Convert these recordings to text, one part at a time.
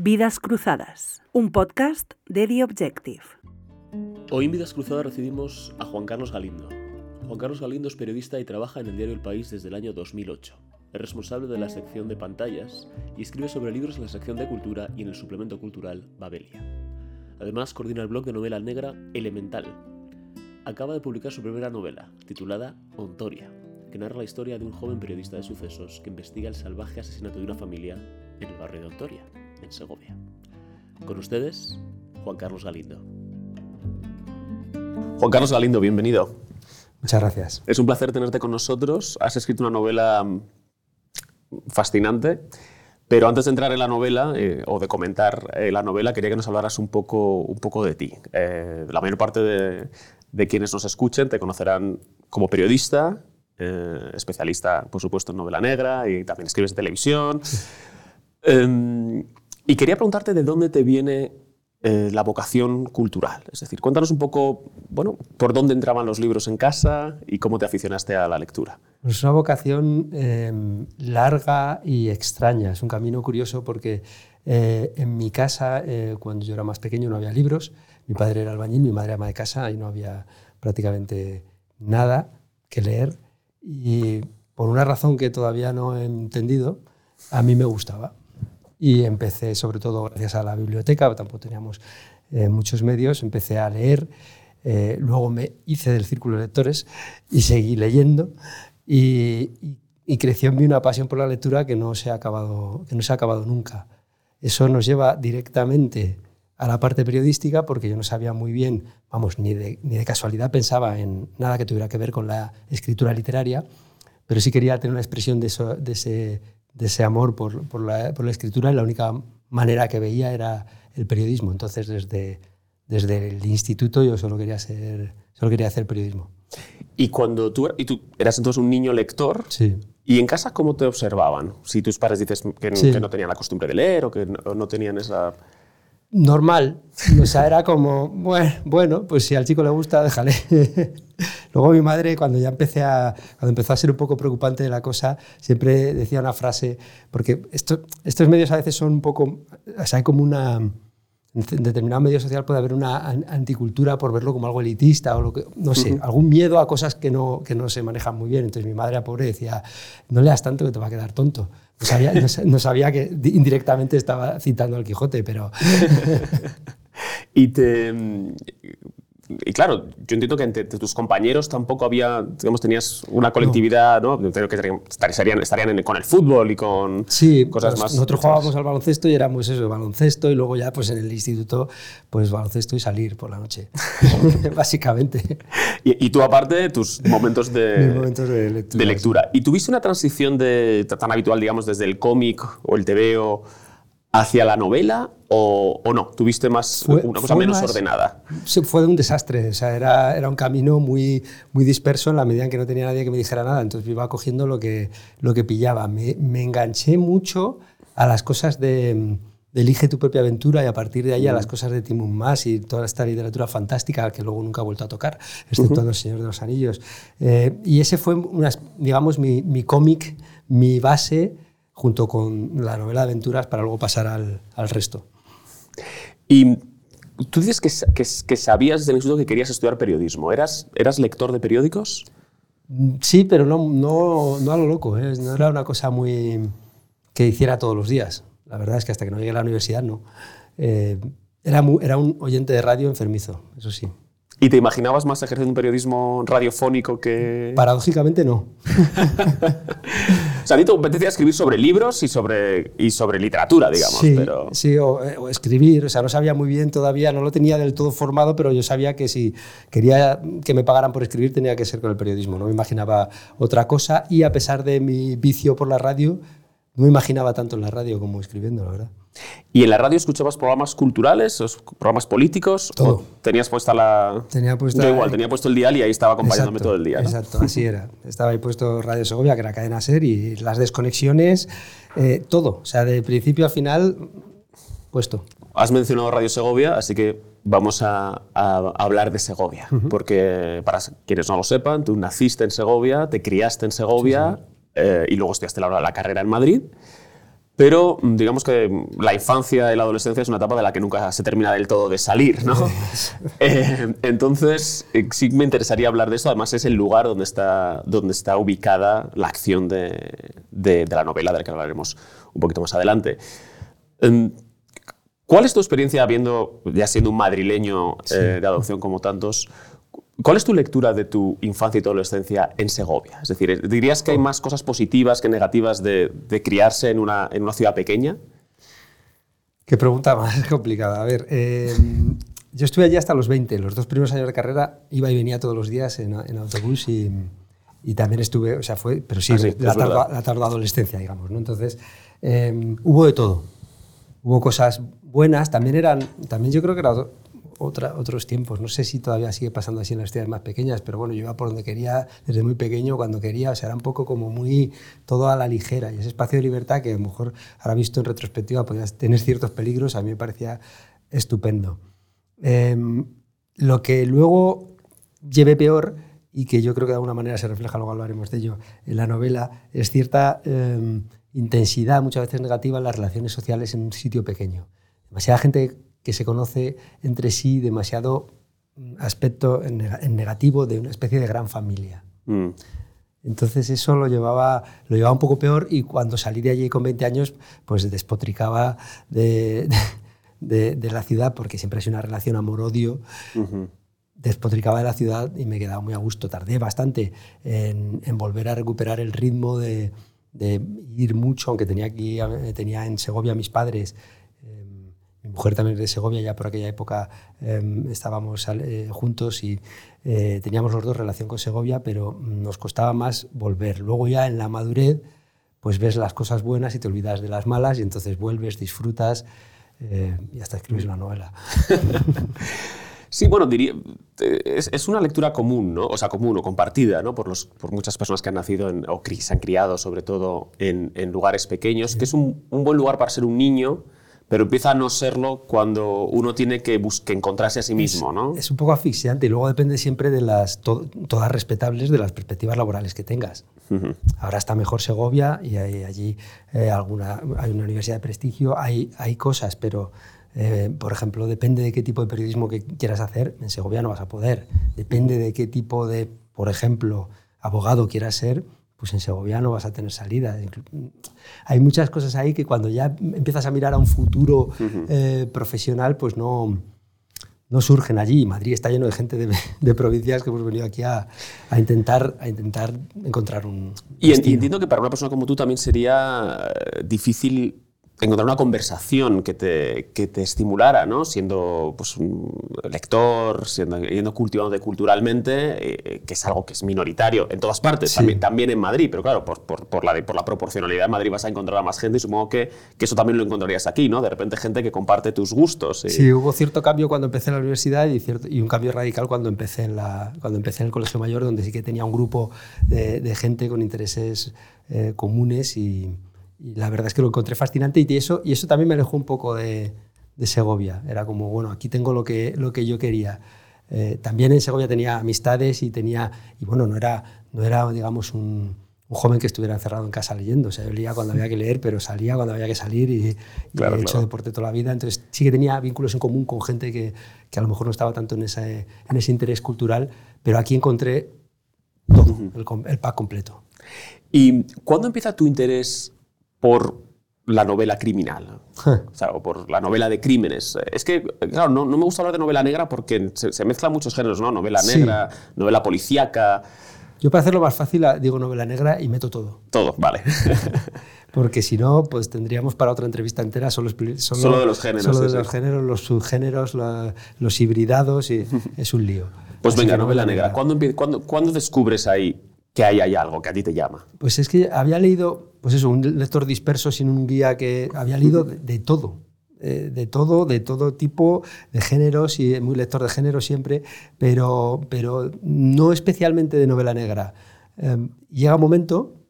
Vidas Cruzadas, un podcast de The Objective. Hoy en Vidas Cruzadas recibimos a Juan Carlos Galindo. Juan Carlos Galindo es periodista y trabaja en el diario El País desde el año 2008. Es responsable de la sección de pantallas y escribe sobre libros en la sección de cultura y en el suplemento cultural Babelia. Además, coordina el blog de novela negra Elemental. Acaba de publicar su primera novela, titulada Ontoria, que narra la historia de un joven periodista de sucesos que investiga el salvaje asesinato de una familia en el barrio de Ontoria en Segovia. Con ustedes, Juan Carlos Galindo. Juan Carlos Galindo, bienvenido. Muchas gracias. Es un placer tenerte con nosotros. Has escrito una novela mm, fascinante, pero antes de entrar en la novela eh, o de comentar eh, la novela, quería que nos hablaras un poco, un poco de ti. Eh, la mayor parte de, de, quienes nos escuchen te conocerán como periodista, especialista, por supuesto, en novela negra y también escribes en televisión. Y quería preguntarte de dónde te viene eh, la vocación cultural. Es decir, cuéntanos un poco, bueno, por dónde entraban los libros en casa y cómo te aficionaste a la lectura. Es una vocación em, larga y extraña. Es un camino curioso porque eh, en mi casa, eh, cuando yo era más pequeño, no había libros. Mi padre era albañil, mi madre ama de casa y no había prácticamente nada que leer. Y por una razón que todavía no he entendido, a mí me gustaba y empecé, sobre todo gracias a la biblioteca, tampoco teníamos eh, muchos medios, empecé a leer, eh, luego me hice del círculo de lectores y seguí leyendo y, creció en mí una pasión por la lectura que no, se ha acabado, que no se ha acabado nunca. Eso nos lleva directamente a la parte periodística porque yo no sabía muy bien, vamos, ni de, ni de casualidad pensaba en nada que tuviera que ver con la escritura literaria, pero sí quería tener una expresión de, eso, de ese de ese amor por, por, la, por, la, escritura y la única manera que veía era el periodismo. Entonces, desde, desde el instituto yo solo quería, ser, solo quería hacer periodismo. Y cuando tú, y tú eras entonces un niño lector, sí. ¿y en casa cómo te observaban? Si tus padres dices que, sí. que no tenían la costumbre de leer o que no, no tenían esa normal. O sea, era como, bueno, bueno, pues si al chico le gusta, déjale. Luego mi madre, cuando ya empecé a, cuando empezó a ser un poco preocupante la cosa, siempre decía una frase, porque esto, estos medios a veces son un poco, o sea, hay como una, en determinado medio social puede haber una anticultura por verlo como algo elitista o lo que, no sé, algún miedo a cosas que no, que no se manejan muy bien. Entonces mi madre, pobre, decía, no leas tanto que te va a quedar tonto. No sabía, no, sabía que indirectamente estaba citando al Quijote, pero... y te, y claro, yo entiendo que entre tus compañeros tampoco había, digamos, tenías una colectividad, ¿no? ¿no? que estarían, estarían con el fútbol y con sí, cosas pues más. Nosotros jugábamos al baloncesto y éramos eso, baloncesto y luego ya pues en el instituto, pues baloncesto y salir por la noche, básicamente. Y, y, tú aparte, tus momentos de, momentos de lectura. De lectura. ¿Y tuviste una transición de, tan habitual, digamos, desde el cómic o el TVO hacia la novela o, o no? ¿Tuviste más fue, una cosa menos más, ordenada? Fue un desastre, o sea, era, era un camino muy, muy disperso en la medida en que no tenía nadie que me dijera nada, entonces iba cogiendo lo que, lo que pillaba. Me, me enganché mucho a las cosas de, de, Elige tu propia aventura y a partir de ahí a las cosas de Timon Mas y toda esta literatura fantástica que luego nunca he vuelto a tocar, excepto uh -huh. El Señor de los Anillos. Eh, y ese fue, unas, digamos, mi, mi cómic, mi base junto con la novela de aventuras para luego pasar al, al resto. Y tú dices que, que, que, sabías desde el instituto que querías estudiar periodismo. ¿Eras, eras lector de periódicos? Sí, pero no, no, no a lo loco. ¿eh? No era una cosa muy que hiciera todos los días. La verdad es que hasta que no llegué a la universidad no. Eh, era, muy, era un oyente de radio enfermizo, eso sí. ¿Y te imaginabas más ejercer un periodismo radiofónico que...? Paradójicamente no. sea, a ti te apetecía escribir sobre libros y sobre, y sobre literatura, digamos. Sí, pero... sí o, o, escribir. O sea, no sabía muy bien todavía, no lo tenía del todo formado, pero yo sabía que si quería que me pagaran por escribir tenía que ser con el periodismo. No me imaginaba otra cosa y a pesar de mi vicio por la radio, no me imaginaba tanto en la radio como escribiendo, la verdad. ¿Y en la radio escuchabas programas culturales, programas políticos? Todo. ¿O tenías puesta la...? Tenía puesta... Yo igual, tenía puesto el dial y ahí estaba acompañándome exacto, todo el día. ¿no? Exacto, así era. Estaba ahí puesto Radio Segovia, que era cadena SER, y las desconexiones, eh, todo. O sea, de principio a final, puesto. Has mencionado Radio Segovia, así que vamos a, a hablar de Segovia. Uh -huh. Porque, para quienes no lo sepan, tú naciste en Segovia, te criaste en Segovia... Sí, sí. Eh, y luego estudiaste la, la carrera en Madrid. Pero mm, digamos que mm, la infancia y la adolescencia es una etapa de la que nunca se termina del todo de salir, ¿no? Eh, entonces, eh, sí me interesaría hablar de esto. Además, es el lugar donde está, donde está ubicada la acción de, de, de la novela, de la que hablaremos un poquito más adelante. Em, ¿Cuál es tu experiencia, habiendo, ya siendo un madrileño eh, de adopción como tantos, ¿Cuál es tu lectura de tu infancia y tu adolescencia en Segovia? Es decir, ¿dirías que hay más cosas positivas que negativas de, de criarse en una, en una, ciudad pequeña? Qué pregunta más complicada. A ver, eh, yo estuve allí hasta los 20. Los dos primeros años de carrera iba y venía todos los días en, en autobús y, y, también estuve, o sea, fue, pero sí, ah, sí la, tarde, la, adolescencia, digamos. ¿no? Entonces, eh, hubo de todo. Hubo cosas buenas, también eran, también yo creo que era otra, otros tiempos. No sé si todavía sigue pasando así en las ciudades más pequeñas, pero bueno, yo iba por donde quería, desde muy pequeño, cuando quería, o sea, era un poco como muy todo a la ligera. Y ese espacio de libertad que a lo mejor ahora visto en retrospectiva podía tener ciertos peligros, a mí me parecía estupendo. Eh, lo que luego llevé peor y que yo creo que de alguna manera se refleja, luego hablaremos de ello, en la novela, es cierta eh, intensidad, muchas veces negativa, en las relaciones sociales en un sitio pequeño. Demasiada gente que se conoce entre sí demasiado mm, aspecto en negativo de una especie de gran familia. Mm. Entonces eso lo llevaba, lo llevaba un poco peor y cuando salí de allí con 20 años, pues despotricaba de, de, de la ciudad, porque siempre ha sido una relación amor-odio, despotricaba de la ciudad y me quedaba muy a gusto. Tardé bastante en, en volver a recuperar el ritmo de, de, ir mucho, aunque tenía, aquí, tenía en Segovia a mis padres mi mujer también es de Segovia, ya por aquella época em, estábamos eh, juntos y eh, teníamos los dos relación con Segovia, pero nos costaba más volver. Luego ya en la madurez, pues ves las cosas buenas y te olvidas de las malas y entonces vuelves, disfrutas eh, y hasta escribes una novela. Sí, bueno, diría, es, es, una lectura común, ¿no? O sea, común o compartida, ¿no? Por, los, por muchas personas que han nacido en, o se han criado, sobre todo, en, en lugares pequeños, que es un, un, buen lugar para ser un niño pero empieza a no serlo cuando uno tiene que, que encontrarse a sí mismo, es, ¿no? Es un poco asfixiante y luego depende siempre de las, to todas respetables, de las perspectivas laborales que tengas. Uh -huh. Ahora está mejor Segovia y hay allí eh, alguna, hay una universidad de prestigio, hay, hay cosas, pero eh, por ejemplo, depende de qué tipo de periodismo que quieras hacer, en Segovia no vas a poder. Depende de qué tipo de, por ejemplo, abogado quieras ser, pues en Segovia no vas a tener salida. Hay muchas cosas ahí que cuando ya empiezas a mirar a un futuro uh -huh. eh, profesional, pues no, no surgen allí. Madrid está lleno de gente de, de provincias que hemos venido aquí a, a, intentar, a intentar encontrar un... Y, y entiendo que para una persona como tú también sería eh, difícil encontrar una conversación que te, que te estimulara, ¿no? siendo pues, un lector, siendo, yendo cultivándote culturalmente, eh, que es algo que es minoritario en todas partes, sí. también, también, en Madrid, pero claro, por, por, por, la, por la proporcionalidad de Madrid vas a encontrar a más gente y supongo que, que eso también lo encontrarías aquí, ¿no? De repente gente que comparte tus gustos. Y... Sí, hubo cierto cambio cuando empecé en la universidad y, cierto, y un cambio radical cuando empecé, en la, cuando empecé en el Colegio Mayor, donde sí que tenía un grupo de, de gente con intereses eh, comunes y y la verdad es que lo encontré fascinante y eso, y eso también me alejó un poco de, de Segovia. Era como, bueno, aquí tengo lo que, lo que yo quería. Eh, también en Segovia tenía amistades y tenía, y bueno, no era, no era digamos, un, un, joven que estuviera encerrado en casa leyendo. O sea, yo leía cuando había que leer, pero salía cuando había que salir y, claro, y he hecho claro. deporte toda la vida. Entonces sí que tenía vínculos en común con gente que, que a lo mejor no estaba tanto en ese, en ese interés cultural, pero aquí encontré todo, uh -huh. el, el pack completo. ¿Y cuándo empieza tu interés por la novela criminal, o, sea, o por la novela de crímenes. Es que, claro, no, no, me gusta hablar de novela negra porque se, se mezclan muchos géneros, ¿no? Novela negra, sí. novela policíaca. Yo para hacerlo más fácil digo novela negra y meto todo. Todo, vale. porque si no, pues tendríamos para otra entrevista entera solo, solo, solo de los géneros. Solo de sí, los sí. géneros, los subgéneros, la, los hibridados, y es un lío. Pues Así venga, novela negra. negra. ¿Cuándo, ¿Cuándo, ¿Cuándo descubres ahí que ahí hay algo que a ti te llama? Pues es que había leído, pues eso, un lector disperso sin un guía que había leído de, de todo. Eh, de todo, de todo tipo de géneros y muy lector de género siempre, pero, pero no especialmente de novela negra. Eh, llega un momento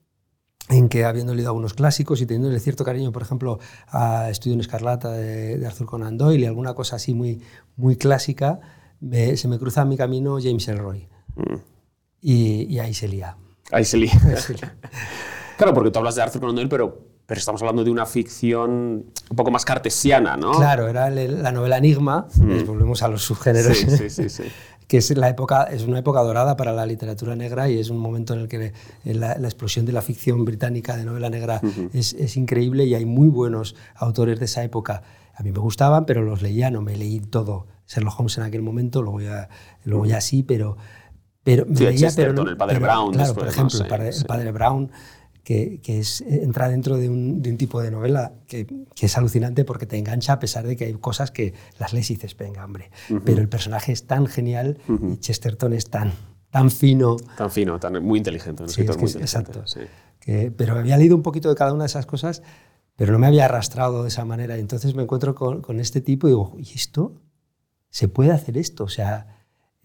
en que habiendo leído algunos clásicos y teniendo cierto cariño, por ejemplo, a Estudio en Escarlata de, de, Arthur Conan Doyle y alguna cosa así muy, muy clásica, me, se me cruza en mi camino James Elroy. Mm y, y, ahí se lía. Ahí se lía. claro, porque tú hablas de Arthur Conan Doyle, pero pero estamos hablando de una ficción un poco más cartesiana, ¿no? Claro, era el- la novela Enigma, pues volvemos a los subgéneros, Sí, sí, sí, que es, la época, es una época dorada para la literatura negra y es un momento en el que la, la explosión de la ficción británica de novela negra es, es increíble y hay muy buenos autores de esa época. A mí me gustaban, pero los leía, no me leí todo. Sherlock Holmes en aquel momento, luego ya, luego ya sí, pero, pero me Sí, pero el padre pero, Brown Claro, por ¿no? ejemplo, el Sí, padre, el sí. padre Brown, que, que es, entra dentro de un, de un tipo de novela que, que es alucinante porque te engancha a pesar de que hay cosas que las lees y dices, venga, hombre. Pero el personaje es tan genial y Chesterton es tan, tan fino. Tan fino, tan, muy inteligente. Un Sí, escritor es que muy inteligente, exacto. sí. Que, pero había leído un poquito de cada una de esas cosas, pero no me había arrastrado de esa manera. Y entonces me encuentro con, con este tipo y digo, ¿y esto? ¿Se puede hacer esto? O sea,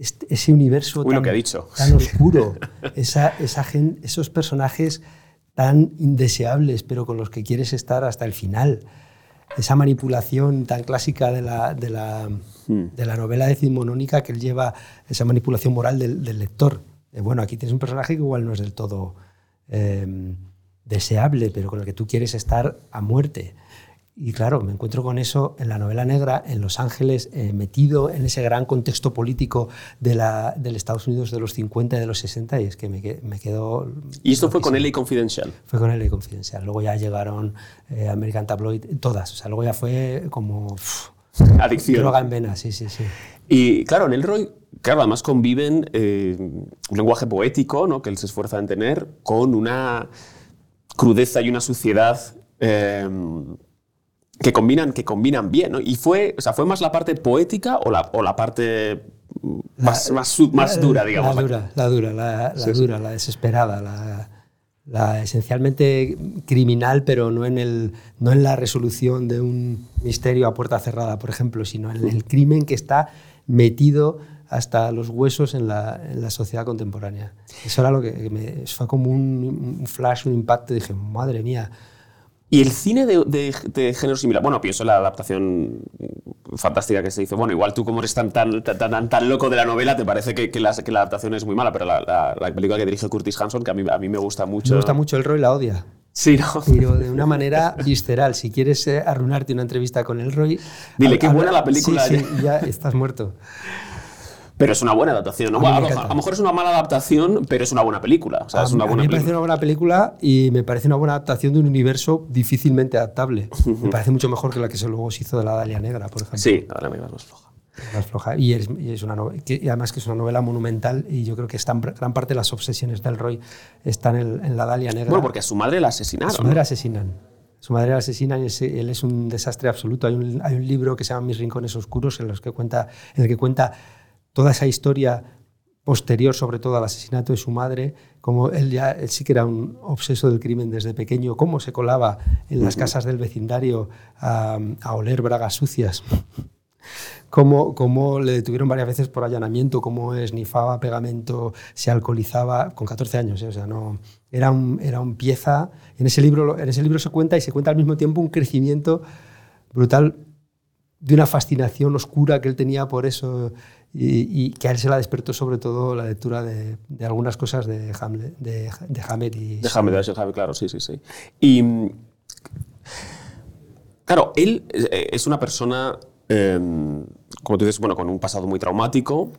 este- ese universo Uy, tan, lo que ha dicho. tan oscuro, esa, esa gen- esos personajes tan indeseables, pero con los que quieres estar hasta el final. Esa manipulación tan clásica de la, de la, de la novela decimonónica que él lleva, esa manipulación moral del, del lector. Bueno, aquí tienes un personaje que igual no es del todo eh, deseable, pero con el que tú quieres estar a muerte. Y claro, me encuentro con eso en la novela negra, en Los Ángeles, eh, metido en ese gran contexto político de la, del Estados Unidos de los 50 y de los 60, y es que me, me quedó... Y esto fue con. LA Confidential. Fue con LA Confidencial. Luego ya llegaron eh, American Tabloid, todas. O sea, luego ya fue como Adicción. droga en vena, sí, sí, sí. Y claro, en Elroy, claro, además conviven eh, un lenguaje poético, ¿no? que él se esfuerza en tener, con una crudeza y una suciedad eh, que, combinan, que combinan bien. ¿no? Y fue, o sea, ¿fue más la parte poética o la, o la parte más, más, su- más dura, digamos? La dura, la dura, la, la Sí, sí. dura, la desesperada, la, la esencialmente criminal, pero no en, el, no en la resolución de un misterio a puerta cerrada, por ejemplo, sino en el crimen que está metido hasta los huesos en la, en la sociedad contemporánea. Eso era lo que que me, fue como un, un flash, un impacto. Dije, madre mía, Y el cine de, de- de género similar, bueno, pienso en la adaptación fantástica que se hizo. Bueno, igual tú como eres tan, tan, tan, tan, tan loco de la novela, te parece que, que la, que la adaptación es muy mala, pero la, la- la película que dirige Curtis Hanson, que a mí, a mí me gusta mucho. me gusta mucho el Roy, la odia. Sí, ¿no? pero de una manera visceral. Si quieres eh, arruinarte una entrevista con Elroy... Dile, hab- qué buena la película. Sí, sí, ya estás muerto. Pero es una buena adaptación. ¿no? A a, lo, a mejor es una mala adaptación, pero es una buena película. O sea, a, es una mí- a me parece una buena película y me parece una buena adaptación de un universo difícilmente adaptable. Me parece mucho mejor que la que se luego se hizo de la Dalia Negra, por ejemplo. Sí, la negra es más floja. Más floja. Y, es, y es una novela, que, y además que es una novela monumental y yo creo que están, gran parte de las obsesiones del Roy están en, en la Dalia Negra. Bueno, porque a su madre la A asesinaron. su ¿no? madre asesinan. Su madre la asesinan y él es un desastre absoluto. Hay un, hay un libro que se llama Mis rincones oscuros en, los que cuenta, en el que cuenta toda esa historia posterior, sobre todo al asesinato de su madre, como él ya él sí que era un obseso del crimen desde pequeño, cómo se colaba en las casas del vecindario a, a oler bragas sucias. Cómo, cómo le detuvieron varias veces por allanamiento, cómo esnifaba pegamento, se alcoholizaba con 14 años, ¿eh? o sea, no, era, un, era un pieza. En ese, libro, en ese libro se cuenta y se cuenta al mismo tiempo un crecimiento brutal de una fascinación oscura que él tenía por eso y, y que a él se la despertó sobre todo la lectura de, de algunas cosas de Hamlet, de, de Hammett y Déjame, déjame, claro, sí, sí, sí. Y. Claro, él eh, es una persona, eh, como tú dices, bueno, con un pasado muy traumático,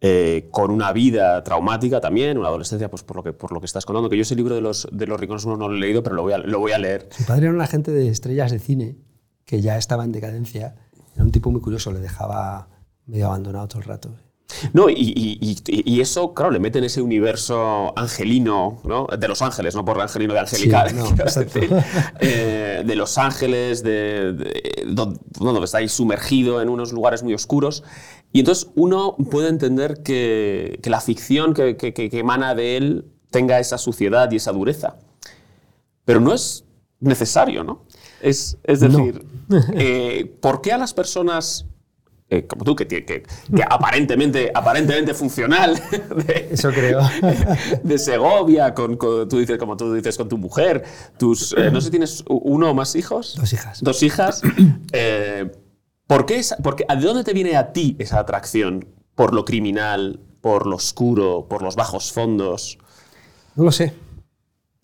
eh, con una vida traumática también, una adolescencia, pues por lo que, por lo que estás contando, que yo ese libro de los, de los rincones no lo he leído, pero lo voy a, lo voy a leer. Su padre era un agente de estrellas de cine que ya estaba en decadencia. Era un tipo muy curioso, le dejaba medio abandonado todo el rato. No, y, y- y- eso, claro, le mete en ese universo angelino, ¿no? De Los Ángeles, no por angelino de angelical, Sí, no, decir. Eh, de Los Ángeles, de, de- donde, donde está ahí sumergido en unos lugares muy oscuros. Y entonces uno puede entender que, que la ficción que, que- que- emana de él tenga esa suciedad y esa dureza. Pero no es necesario, ¿no? Es, es No. decir, eh, ¿por qué a las personas eh, como tú, que, tie- que, que aparentemente, aparentemente funcional, de, Eso creo. de Segovia, con, con- tú dices, como tú dices, con tu mujer, tus, eh, no sé, ¿tienes uno o más hijos? Dos hijas. Dos hijas. eh, ¿por qué esa- por qué- ¿De dónde te viene a ti esa atracción por lo criminal, por lo oscuro, por los bajos fondos? No lo sé.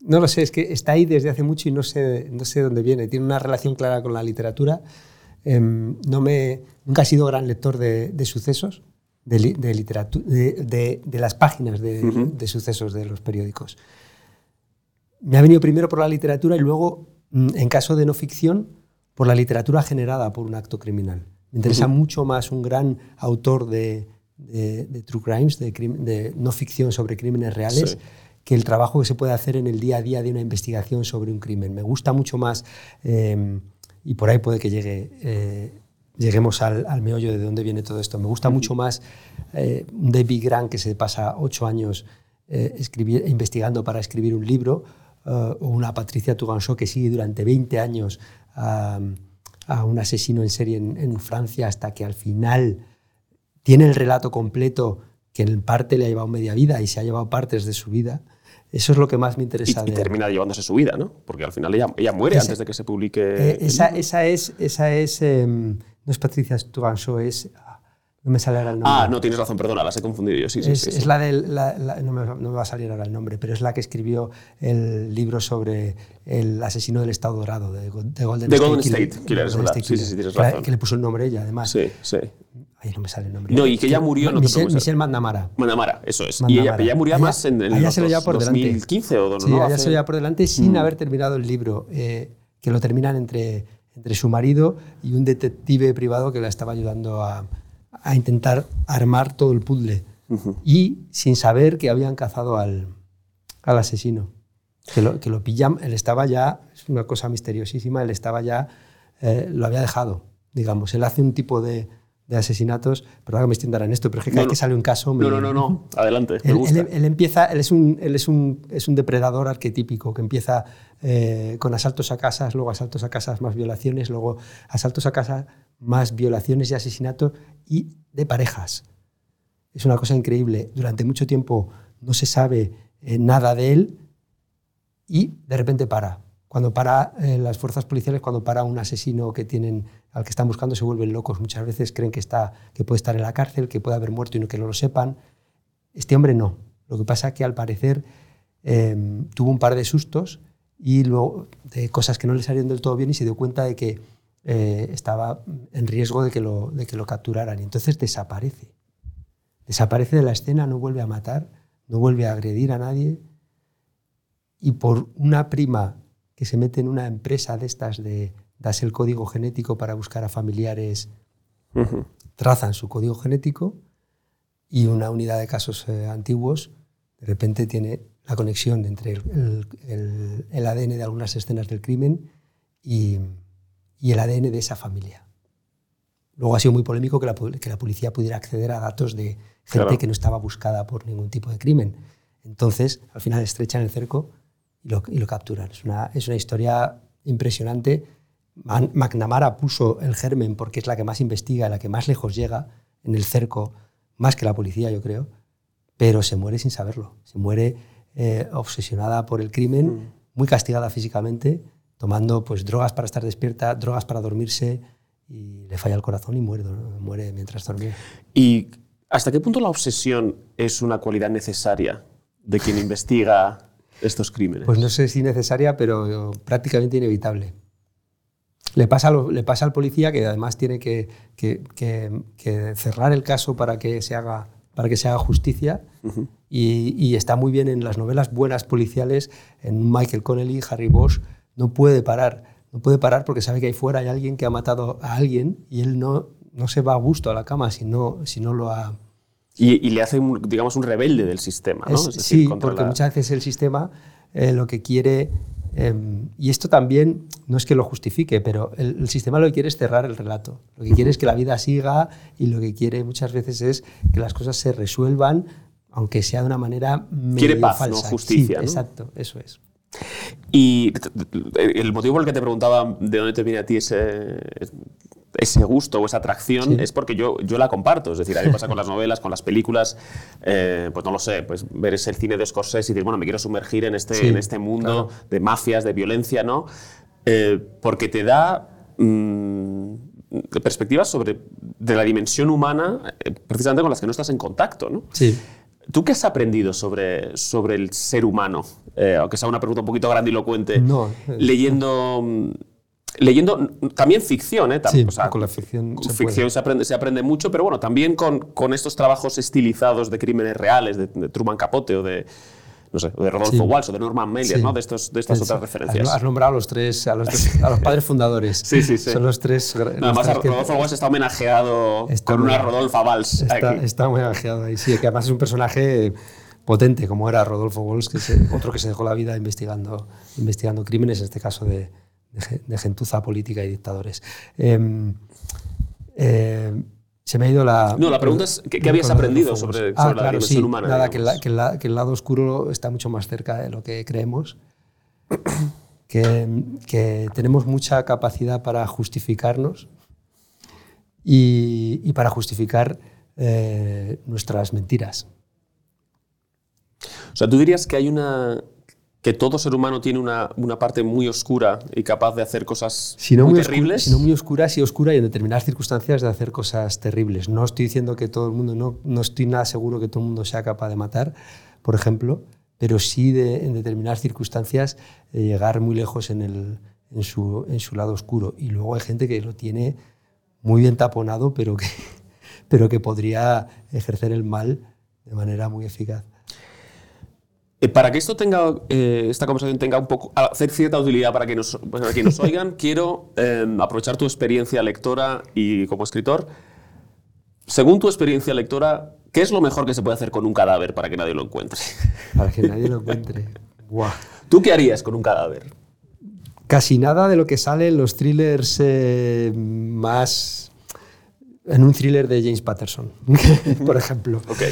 No lo sé, es que está ahí desde hace mucho y no sé, no sé dónde viene. Tiene una relación clara con la literatura. Em, no me, nunca he sido gran lector de, de sucesos, de, li- de, literatura, de, las páginas de, sucesos de los periódicos. Me ha venido primero por la literatura y luego, mm, en caso de no ficción, por la literatura generada por un acto criminal. Me interesa mucho más un gran autor de, true crimes, de, no ficción sobre crímenes reales, Sí. que el trabajo que se puede hacer en el día a día de una investigación sobre un crimen. Me gusta mucho más, eh, y por ahí puede que llegue, eh, lleguemos al, al meollo de dónde viene todo esto. Me gusta mucho más eh, un David Grant que se pasa ocho años eh, escribir- investigando para escribir un libro, eh, o una Patricia Tougangeau que sigue durante 20 años a, a un asesino en serie en, en Francia hasta que al final tiene el relato completo que en parte le ha llevado media vida y se ha llevado partes de su vida. Eso es lo que más me interesa. y termina llevándose su vida, ¿no? Porque al final ella, ella muere antes de que se publique. Eh, esa, esa es, esa es em, no es Patricia Tougangeau, es... ah, No me sale ahora el nombre. Ah, no, tienes razón, perdona, las he confundido yo. Sí, sí, es, sí, es sí. la del... la- la- no, me, no me va a salir ahora el nombre, pero es la que escribió el libro sobre el asesino del Estado Dorado, de, Go- de Golden De State Golden Killer. State Killer, es Golden. State Sí, sí, sí, Killer, tienes razón. Que le puso el nombre ella, además. Sí, sí. Ay, no me sale el nombre. No, y que ella murió, no te Michelle, preocupes. Michelle Mandamara. Mandamara, eso es. Y ella, Mandamara. ella murió más en el se lo lleva por delante. 2015 o no, Sí, ella hace- se lo lleva por delante sin Mm. haber terminado el libro, eh, que lo terminan entre, entre su marido y un detective privado que la estaba ayudando a, a intentar armar todo el puzzle. Ujú. Y sin saber que habían cazado al, al asesino. Que lo, que lo pillan, él estaba ya, es una cosa misteriosísima, él estaba ya, eh, lo había dejado, digamos. Él hace un tipo de, de asesinatos, perdón que me extienda en esto, pero es que cada No, vez que sale un caso... me- No, no, no, no. Adelante, me él, gusta. él- él empieza, él es un, él es un, es un depredador arquetípico que empieza eh, con asaltos a casas, luego asaltos a casas más violaciones, luego asaltos a casas más violaciones y asesinatos y de parejas. Es una cosa increíble. Durante mucho tiempo no se sabe eh, nada de él y de repente para. Cuando para eh, las fuerzas policiales, cuando para un asesino que tienen, al que están buscando, se vuelven locos. Muchas veces creen que, está, que puede estar en la cárcel, que puede haber muerto y no que no lo sepan. Este hombre no. Lo que pasa es que al parecer eh, tuvo un par de sustos y luego de cosas que no le salieron del todo bien y se dio cuenta de que eh, estaba en riesgo de que, lo, de que lo capturaran. Y entonces desaparece. Desaparece de la escena, no vuelve a matar, no vuelve a agredir a nadie. Y por una prima que se mete en una empresa de estas de das el código genético para buscar a familiares Ujú. trazan su código genético y una unidad de casos eh, antiguos de repente tiene la conexión entre el, el- el- ADN de algunas escenas del crimen y, y el ADN de esa familia. Luego ha sido muy polémico que la, que la policía pudiera acceder a datos de gente Claro. que no estaba buscada por ningún tipo de crimen. Entonces, al final estrechan el cerco y lo, y lo capturan. Es una, es una historia impresionante. McNamara puso el germen porque es la que más investiga, la que más lejos llega en el cerco, más que la policía, yo creo, pero se muere sin saberlo. Se muere eh, obsesionada por el crimen, muy castigada físicamente, tomando pues, drogas para estar despierta, drogas para dormirse, y le falla el corazón y muere, muere mientras dormía. ¿Y hasta qué punto la obsesión es una cualidad necesaria de quien investiga estos crímenes? Pues no sé si necesaria, pero prácticamente inevitable. Le pasa, al- le pasa al policía que además tiene que, que- que- que cerrar el caso para que se haga, para que se haga justicia. Ujú. Y, y está muy bien en las novelas buenas policiales, en Michael Connelly, Harry Bosch, no puede parar. No puede parar porque sabe que ahí fuera hay alguien que ha matado a alguien y él no, no se va a gusto a la cama si no, si no lo ha, Y, y le hace, un, digamos, un rebelde del sistema, ¿no? Es- Es decir, sí, porque la- muchas veces el sistema eh, lo que quiere, eh, y esto también no es que lo justifique, pero el, el sistema lo que quiere es cerrar el relato. Lo que quiere es que la vida siga y lo que quiere muchas veces es que las cosas se resuelvan, aunque sea de una manera Quiere medio paz, no falsa. justicia, Sí, ¿no? exacto, eso es. Y el motivo por el que te preguntaba de dónde te viene a ti ese, ese gusto o esa atracción Sí. es porque yo, yo la comparto. Es decir, a mí pasa con las novelas, con las películas, eh, pues no lo sé, pues ver ese cine de Scorsese y decir, bueno, me quiero sumergir en este, Sí, en este mundo claro. de mafias, de violencia, ¿no? Eh, porque te da mm, perspectivas sobre de la dimensión humana eh, precisamente con las que no estás en contacto, ¿no? Sí. ¿Tú qué has aprendido sobre, sobre el ser humano? Aunque sea una pregunta un poquito grandilocuente. No. Leyendo, mm, leyendo también ficción, ¿eh? Tam- Sí, o sea, con la ficción con se ficción puede. se aprende, se aprende mucho, pero bueno, también con, con estos trabajos estilizados de crímenes reales, de, de Truman Capote o de, no sé, de Rodolfo Sí. Walsh o de Norman Mailer, Sí. ¿no? De, estos, de estas otras referencias. Has, nombrado a los tres, a los, tres- a los padres fundadores. Sí, sí, sí. Son los tres. No, los además, tres Rodolfo Walsh está homenajeado Está con una Rodolfa Valls. Está, ageado ahí, sí, que además es un personaje potente, como era Rodolfo Walsh, que es otro que se dejó la vida investigando, investigando crímenes, en este caso de, de ge- de gentuza política y dictadores. Em, em, se me ha ido la... No, la pregunta es, ¿qué- qué habías aprendido sobre- ah, la claro, dimensión sí, humana, Nada, que, la- que la- que el lado oscuro está mucho más cerca de lo que creemos. Que, que tenemos mucha capacidad para justificarnos y, y para justificar eh, nuestras mentiras. O sea, tú dirías que hay una. Que todo ser humano tiene una, una parte muy oscura y capaz de hacer cosas Si no, muy, muy terribles. si no muy oscura, sí oscura y en determinadas circunstancias de hacer cosas terribles. No estoy diciendo que todo el mundo, no, no estoy nada seguro que todo el mundo sea capaz de matar, por ejemplo, pero sí de, en determinadas circunstancias eh, llegar muy lejos en, el, en, su, en su lado oscuro. Y luego hay gente que lo tiene muy bien taponado, pero que, pero que podría ejercer el mal de manera muy eficaz. Eh, Para que esto tenga, eh, esta conversación tenga un poco, hacer cierta utilidad para que nos, para que nos oigan, quiero eh, aprovechar tu experiencia lectora y como escritor. Según tu experiencia lectora, ¿qué es lo mejor que se puede hacer con un cadáver para que nadie lo encuentre? Para que nadie lo encuentre. Guau. ¿Tú qué harías con un cadáver? Casi nada de lo que sale en los thrillers eh, más... En un thriller de James Patterson, por ejemplo. Ok.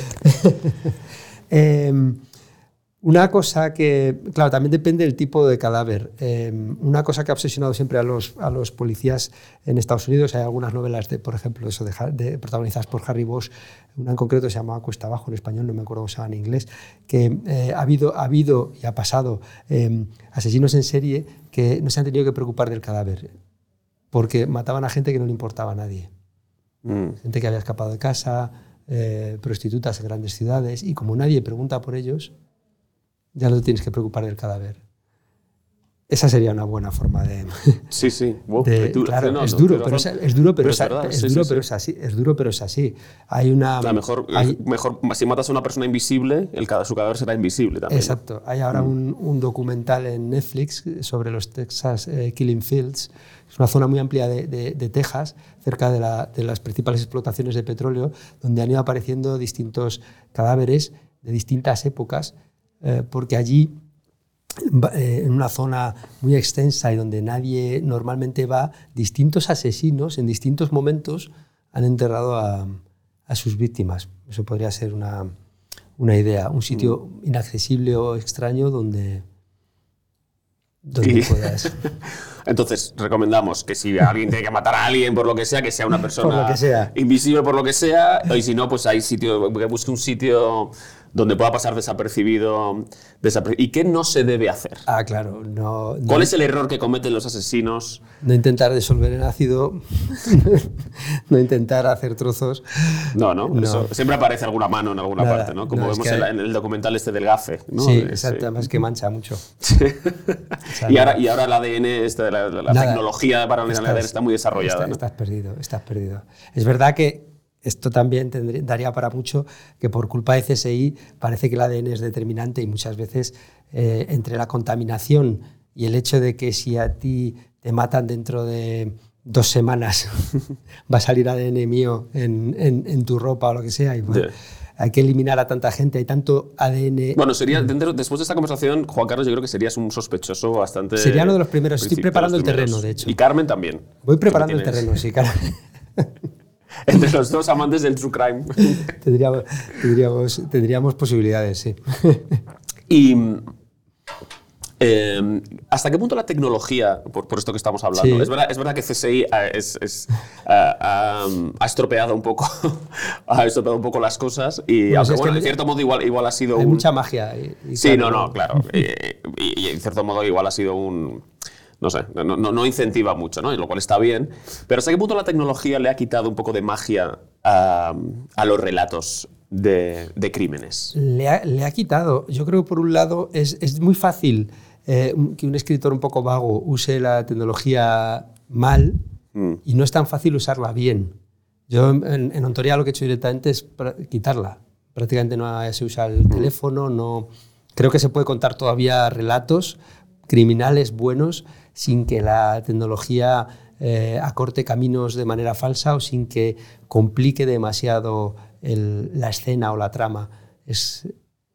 Una cosa que, claro, también depende del tipo de cadáver. Eh, una cosa que ha obsesionado siempre a los, a los policías en Estados Unidos, hay algunas novelas, de, por ejemplo, eso de, Har- de- protagonizadas por Harry Bosch, una en concreto se llama Cuesta Abajo en español, no me acuerdo cómo se llama en inglés, que eh, ha, habido, ha habido y ha pasado eh, asesinos en serie que no se han tenido que preocupar del cadáver, porque mataban a gente que no le importaba a nadie Mm. gente que había escapado de casa, eh, prostitutas en grandes ciudades, y como nadie pregunta por ellos, ya no te tienes que preocupar del cadáver. Esa sería una buena forma de... Sí, sí. Wow, de- tú- claro, no, es no, duro, pero es, duro, pero, es, es verdad, es sí, duro, sí, pero sí. es así. Es duro, pero es así. Hay una... Mejor, hay- mejor, si matas a una persona invisible, el, su cadáver será invisible también. Exacto. Hay ahora un, un documental en Netflix sobre los Texas eh, Killing Fields. Es una zona muy amplia de, de- de Texas, cerca de, la- de las principales explotaciones de petróleo, donde han ido apareciendo distintos cadáveres de distintas épocas, eh, porque allí, eh, en una zona muy extensa y donde nadie normalmente va, distintos asesinos en distintos momentos han enterrado a, a sus víctimas. Eso podría ser una, una idea, un sitio inaccesible o extraño donde, donde puedas... Entonces, recomendamos que si alguien tiene que matar a alguien por lo que sea, que sea una persona lo que sea. invisible por lo que sea, y si no, pues hay sitio, que busque un sitio donde pueda pasar desapercibido. ¿Y qué no se debe hacer? Ah, claro, no, no, ¿Cuál es el error que cometen los asesinos? no intentar disolver en ácido, no intentar hacer trozos. No, no, No. Eso, siempre aparece alguna mano en alguna Nada, parte, ¿no? Como vemos que en, la- hay- en el documental este del gafe. sí, exacto, además que mancha mucho. Y ahora, y ahora el ADN, este, la, tecnología para analizar el ADN está muy desarrollada. Estás perdido, estás perdido. Es verdad que esto también tendría- daría para mucho, que por culpa de CSI parece que el ADN es determinante y muchas veces eh, entre la contaminación y el hecho de que si a ti te matan dentro de dos semanas va a salir ADN mío en, en- en tu ropa o lo que sea y bueno, Ya. hay que eliminar a tanta gente, hay tanto ADN Bueno, sería, dentro- después de esta conversación, Juan Carlos, yo creo que serías un sospechoso bastante. Sería uno de los primeros. Estoy preparando el terreno, de hecho. Y Carmen también. Voy preparando el terreno, sí, claro. Entre los dos amantes del true crime. tendríamos, tendríamos, tendríamos posibilidades, sí. y. eh, ¿Hasta qué punto la tecnología, por, por esto que estamos hablando, Sí. es, verdad, es verdad que CSI ha, es- es, ha- estropeado un poco ha estropeado un poco las cosas y Bueno, aunque, sí, es bueno, que en cierto modo igual, igual ha sido Hay un, mucha magia. y- y Sí, no, claro, no, claro. Eh, y, y en cierto modo igual ha sido un... No sé, no, no- no incentiva mucho, ¿no? Y lo cual está bien. Pero ¿hasta qué punto la tecnología le ha quitado un poco de magia a, a los relatos? de, de crímenes. Le ha, le ha, quitado. Yo creo que por un lado es, es muy fácil eh, que un escritor un poco vago use la tecnología mal mm. y no es tan fácil usarla bien. Yo en, en Ontoria lo que he hecho directamente es quitarla. Prácticamente no se usa el mm. teléfono, no... Creo que se puede contar todavía relatos criminales buenos sin que la tecnología eh, acorte caminos de manera falsa o sin que complique demasiado el, la escena o la trama. Es,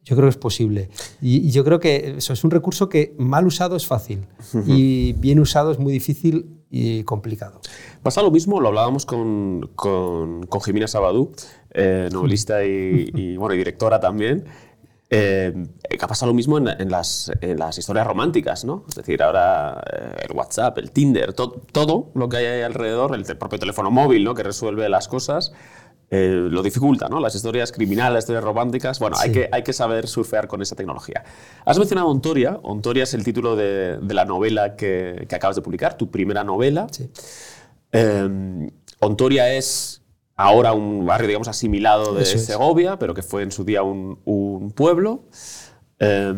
yo creo que es posible. Y, y, yo creo que eso es un recurso que mal usado es fácil y bien usado es muy difícil y complicado. Pasa lo mismo, lo hablábamos con, con, con Jimena Sabadú, eh, novelista y, y, bueno, y directora también. Eh, ha pasado lo mismo en, en, las, en, las, historias románticas, ¿no? Es decir, ahora eh, el WhatsApp, el Tinder, to, todo lo que hay ahí alrededor, el, el, propio teléfono móvil, ¿no? Que resuelve las cosas, eh, lo dificulta, ¿no? Las historias criminales, las historias románticas, bueno, sí. hay, que, hay que saber surfear con esa tecnología. Has mencionado Ontoria, Ontoria es el título de, de la novela que, que, acabas de publicar, tu primera novela. Sí. Ontoria es ahora un barrio, digamos, asimilado de Eso Segovia, es. pero que fue en su día un, un pueblo. Eh,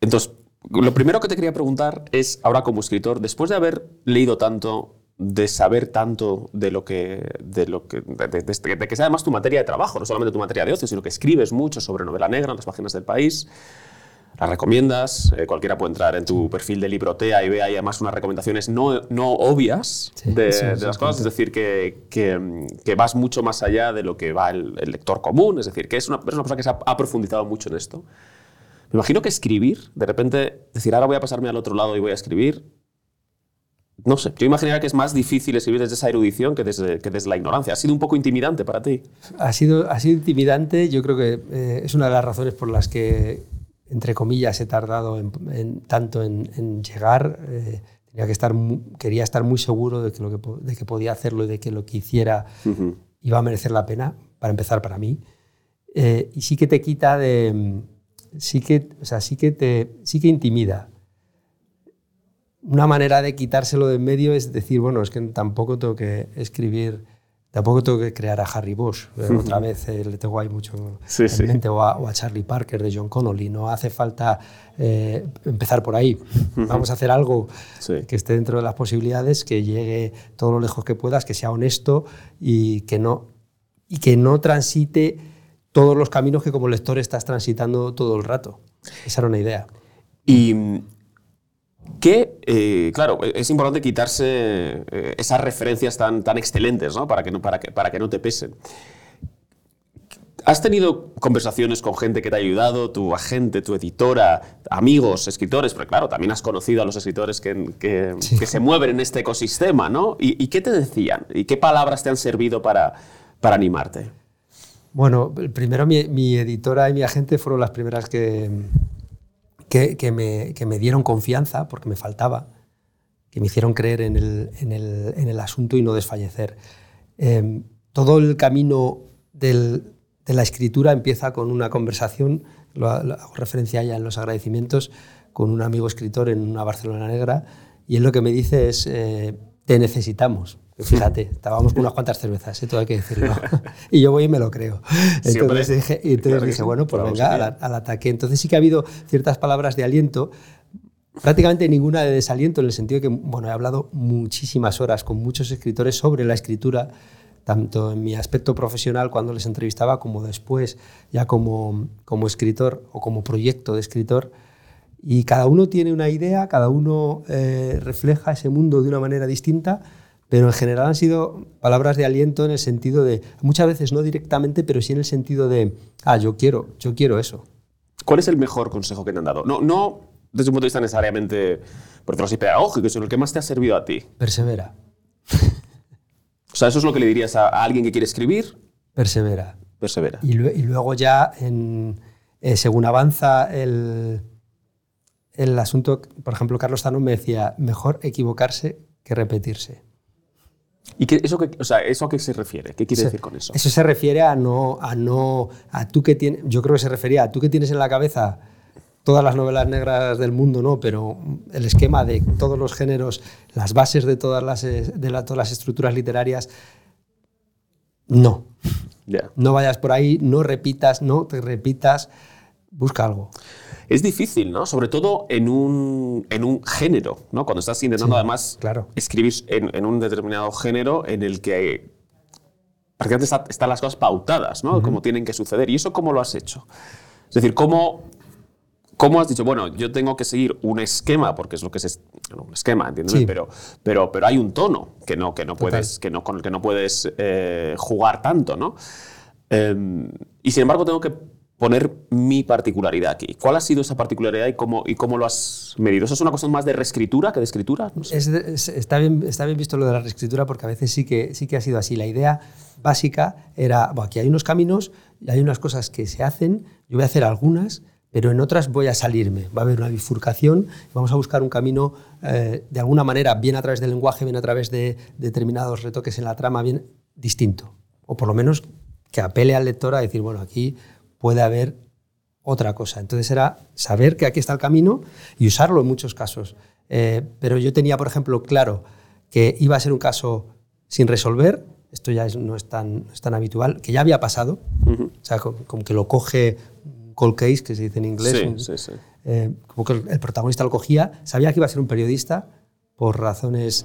entonces, lo primero que te quería preguntar es, ahora como escritor, después de haber leído tanto, de saber tanto de lo que, de, lo que, de, de, de, que sea además tu materia de trabajo, no solamente tu materia de ocio, sino que escribes mucho sobre novela negra en las páginas del país, las recomiendas, eh, cualquiera puede entrar en tu perfil de librotea y ve ahí además unas recomendaciones no, no obvias sí, de, sí, de, las cosas, es decir, que, que, que, vas mucho más allá de lo que va el, el, lector común, es decir, que es una, es una persona que se ha, ha, profundizado mucho en esto. Me imagino que escribir, de repente, decir, ahora voy a pasarme al otro lado y voy a escribir, no sé, yo imaginaría que es más difícil escribir desde esa erudición que desde, que desde la ignorancia. ¿Ha sido un poco intimidante para ti? Ha sido, ha sido intimidante, yo creo que eh, es una de las razones por las que entre comillas, he tardado en, en, tanto en, en llegar. Eh, tenía que estar, quería estar muy seguro de que, lo que, de que podía hacerlo y de que lo que hiciera uh -huh. iba a merecer la pena, para empezar, para mí. Eh, y sí que te quita de... Sí que, o sea, sí que, te, sí que intimida. Una manera de quitárselo de en medio es decir, bueno, es que tampoco tengo que escribir Tampoco tengo que crear a Harry Bosch, eh, otra vez eh, le tengo ahí mucho sí, en sí. mente, o a, o a, Charlie Parker de John Connolly. No hace falta eh, empezar por ahí. Uh -huh. Vamos a hacer algo sí. que esté dentro de las posibilidades, que llegue todo lo lejos que puedas, que sea honesto y que no, y que no transite todos los caminos que como lector estás transitando todo el rato. Esa era una idea. Y que, eh, claro, es importante quitarse eh, esas referencias tan, tan excelentes ¿no? Para, que no, para, que, para que no te pesen. ¿Has tenido conversaciones con gente que te ha ayudado, tu agente, tu editora, amigos, escritores? Porque claro, también has conocido a los escritores que, que, sí. que se mueven en este ecosistema, ¿no? ¿Y, ¿Y, qué te decían? ¿Y qué palabras te han servido para, para animarte? Bueno, primero mi, mi editora y mi agente fueron las primeras que, que, me, que, me, dieron confianza, porque me faltaba, que me hicieron creer en el, en el, en el asunto y no desfallecer. Eh, todo el camino del, de la escritura empieza con una conversación, lo, hago referencia ya en los agradecimientos, con un amigo escritor en una Barcelona negra, y él lo que me dice es, eh, te necesitamos. Fíjate, estábamos con unas cuantas cervezas, ¿eh? todo hay que decirlo. y yo voy y me lo creo. Entonces dije, y entonces claro dije bueno, pues venga, al, al, ataque. Entonces sí que ha habido ciertas palabras de aliento, prácticamente ninguna de desaliento, en el sentido que, bueno, he hablado muchísimas horas con muchos escritores sobre la escritura, tanto en mi aspecto profesional cuando les entrevistaba, como después, ya como, como escritor o como proyecto de escritor. Y cada uno tiene una idea, cada uno eh, refleja ese mundo de una manera distinta pero en general han sido palabras de aliento en el sentido de, muchas veces no directamente, pero sí en el sentido de, ah, yo quiero, yo quiero eso. ¿Cuál es el mejor consejo que te han dado? No, no desde un punto de vista necesariamente, por decirlo así, pedagógico, sino el que más te ha servido a ti. Persevera. o sea, eso es lo que le dirías a, a alguien que quiere escribir. Persevera. Persevera. Y, y luego ya, en, eh, según avanza el, el asunto, por ejemplo, Carlos Tano me decía, mejor equivocarse que repetirse. ¿Y qué, eso, que, o sea, eso a qué se refiere? ¿Qué quiere se, decir con eso? Eso se refiere a no, a no, a tú que tienes, yo creo que se refería a tú que tienes en la cabeza todas las novelas negras del mundo, no, pero el esquema de todos los géneros, las bases de todas las, de la, todas las estructuras literarias, no. Ya. No vayas por ahí, no repitas, no te repitas, busca algo. Es difícil, ¿no? Sobre todo en un, en un género, ¿no? Cuando estás intentando Sí, además claro. escribir en, en un determinado género en el que prácticamente está- están las cosas pautadas, ¿no? Como tienen que suceder. ¿Y eso cómo lo has hecho? Es decir, ¿cómo, cómo has dicho, bueno, yo tengo que seguir un esquema, porque es lo que es bueno, un esquema, entiéndeme, Sí. pero, pero, pero hay un tono que no, que no puedes, que no, con el que no puedes eh, jugar tanto, ¿no? Eh, y sin embargo, tengo que poner mi particularidad aquí. ¿Cuál ha sido esa particularidad y cómo, y cómo lo has medido? ¿Eso es una cuestión más de reescritura que de escritura? No sé. Es es- está, bien, está bien visto lo de la reescritura porque a veces sí que, sí que ha sido así. La idea básica era, bueno, aquí hay unos caminos, hay unas cosas que se hacen, yo voy a hacer algunas, pero en otras voy a salirme. Va a haber una bifurcación, vamos a buscar un camino eh, de alguna manera, bien a través del lenguaje, bien a través de determinados retoques en la trama, bien distinto. O por lo menos que apele al lector a decir, bueno, aquí puede haber otra cosa. Entonces era saber que aquí está el camino y usarlo en muchos casos. Eh, pero yo tenía, por ejemplo, claro que iba a ser un caso sin resolver, esto ya es- no, es tan, no es tan habitual, que ya había pasado, o sea, como, como que lo coge cold case, que se dice en inglés, Sí, un- sí, sí. eh, como que el, protagonista lo cogía, sabía que iba a ser un periodista por razones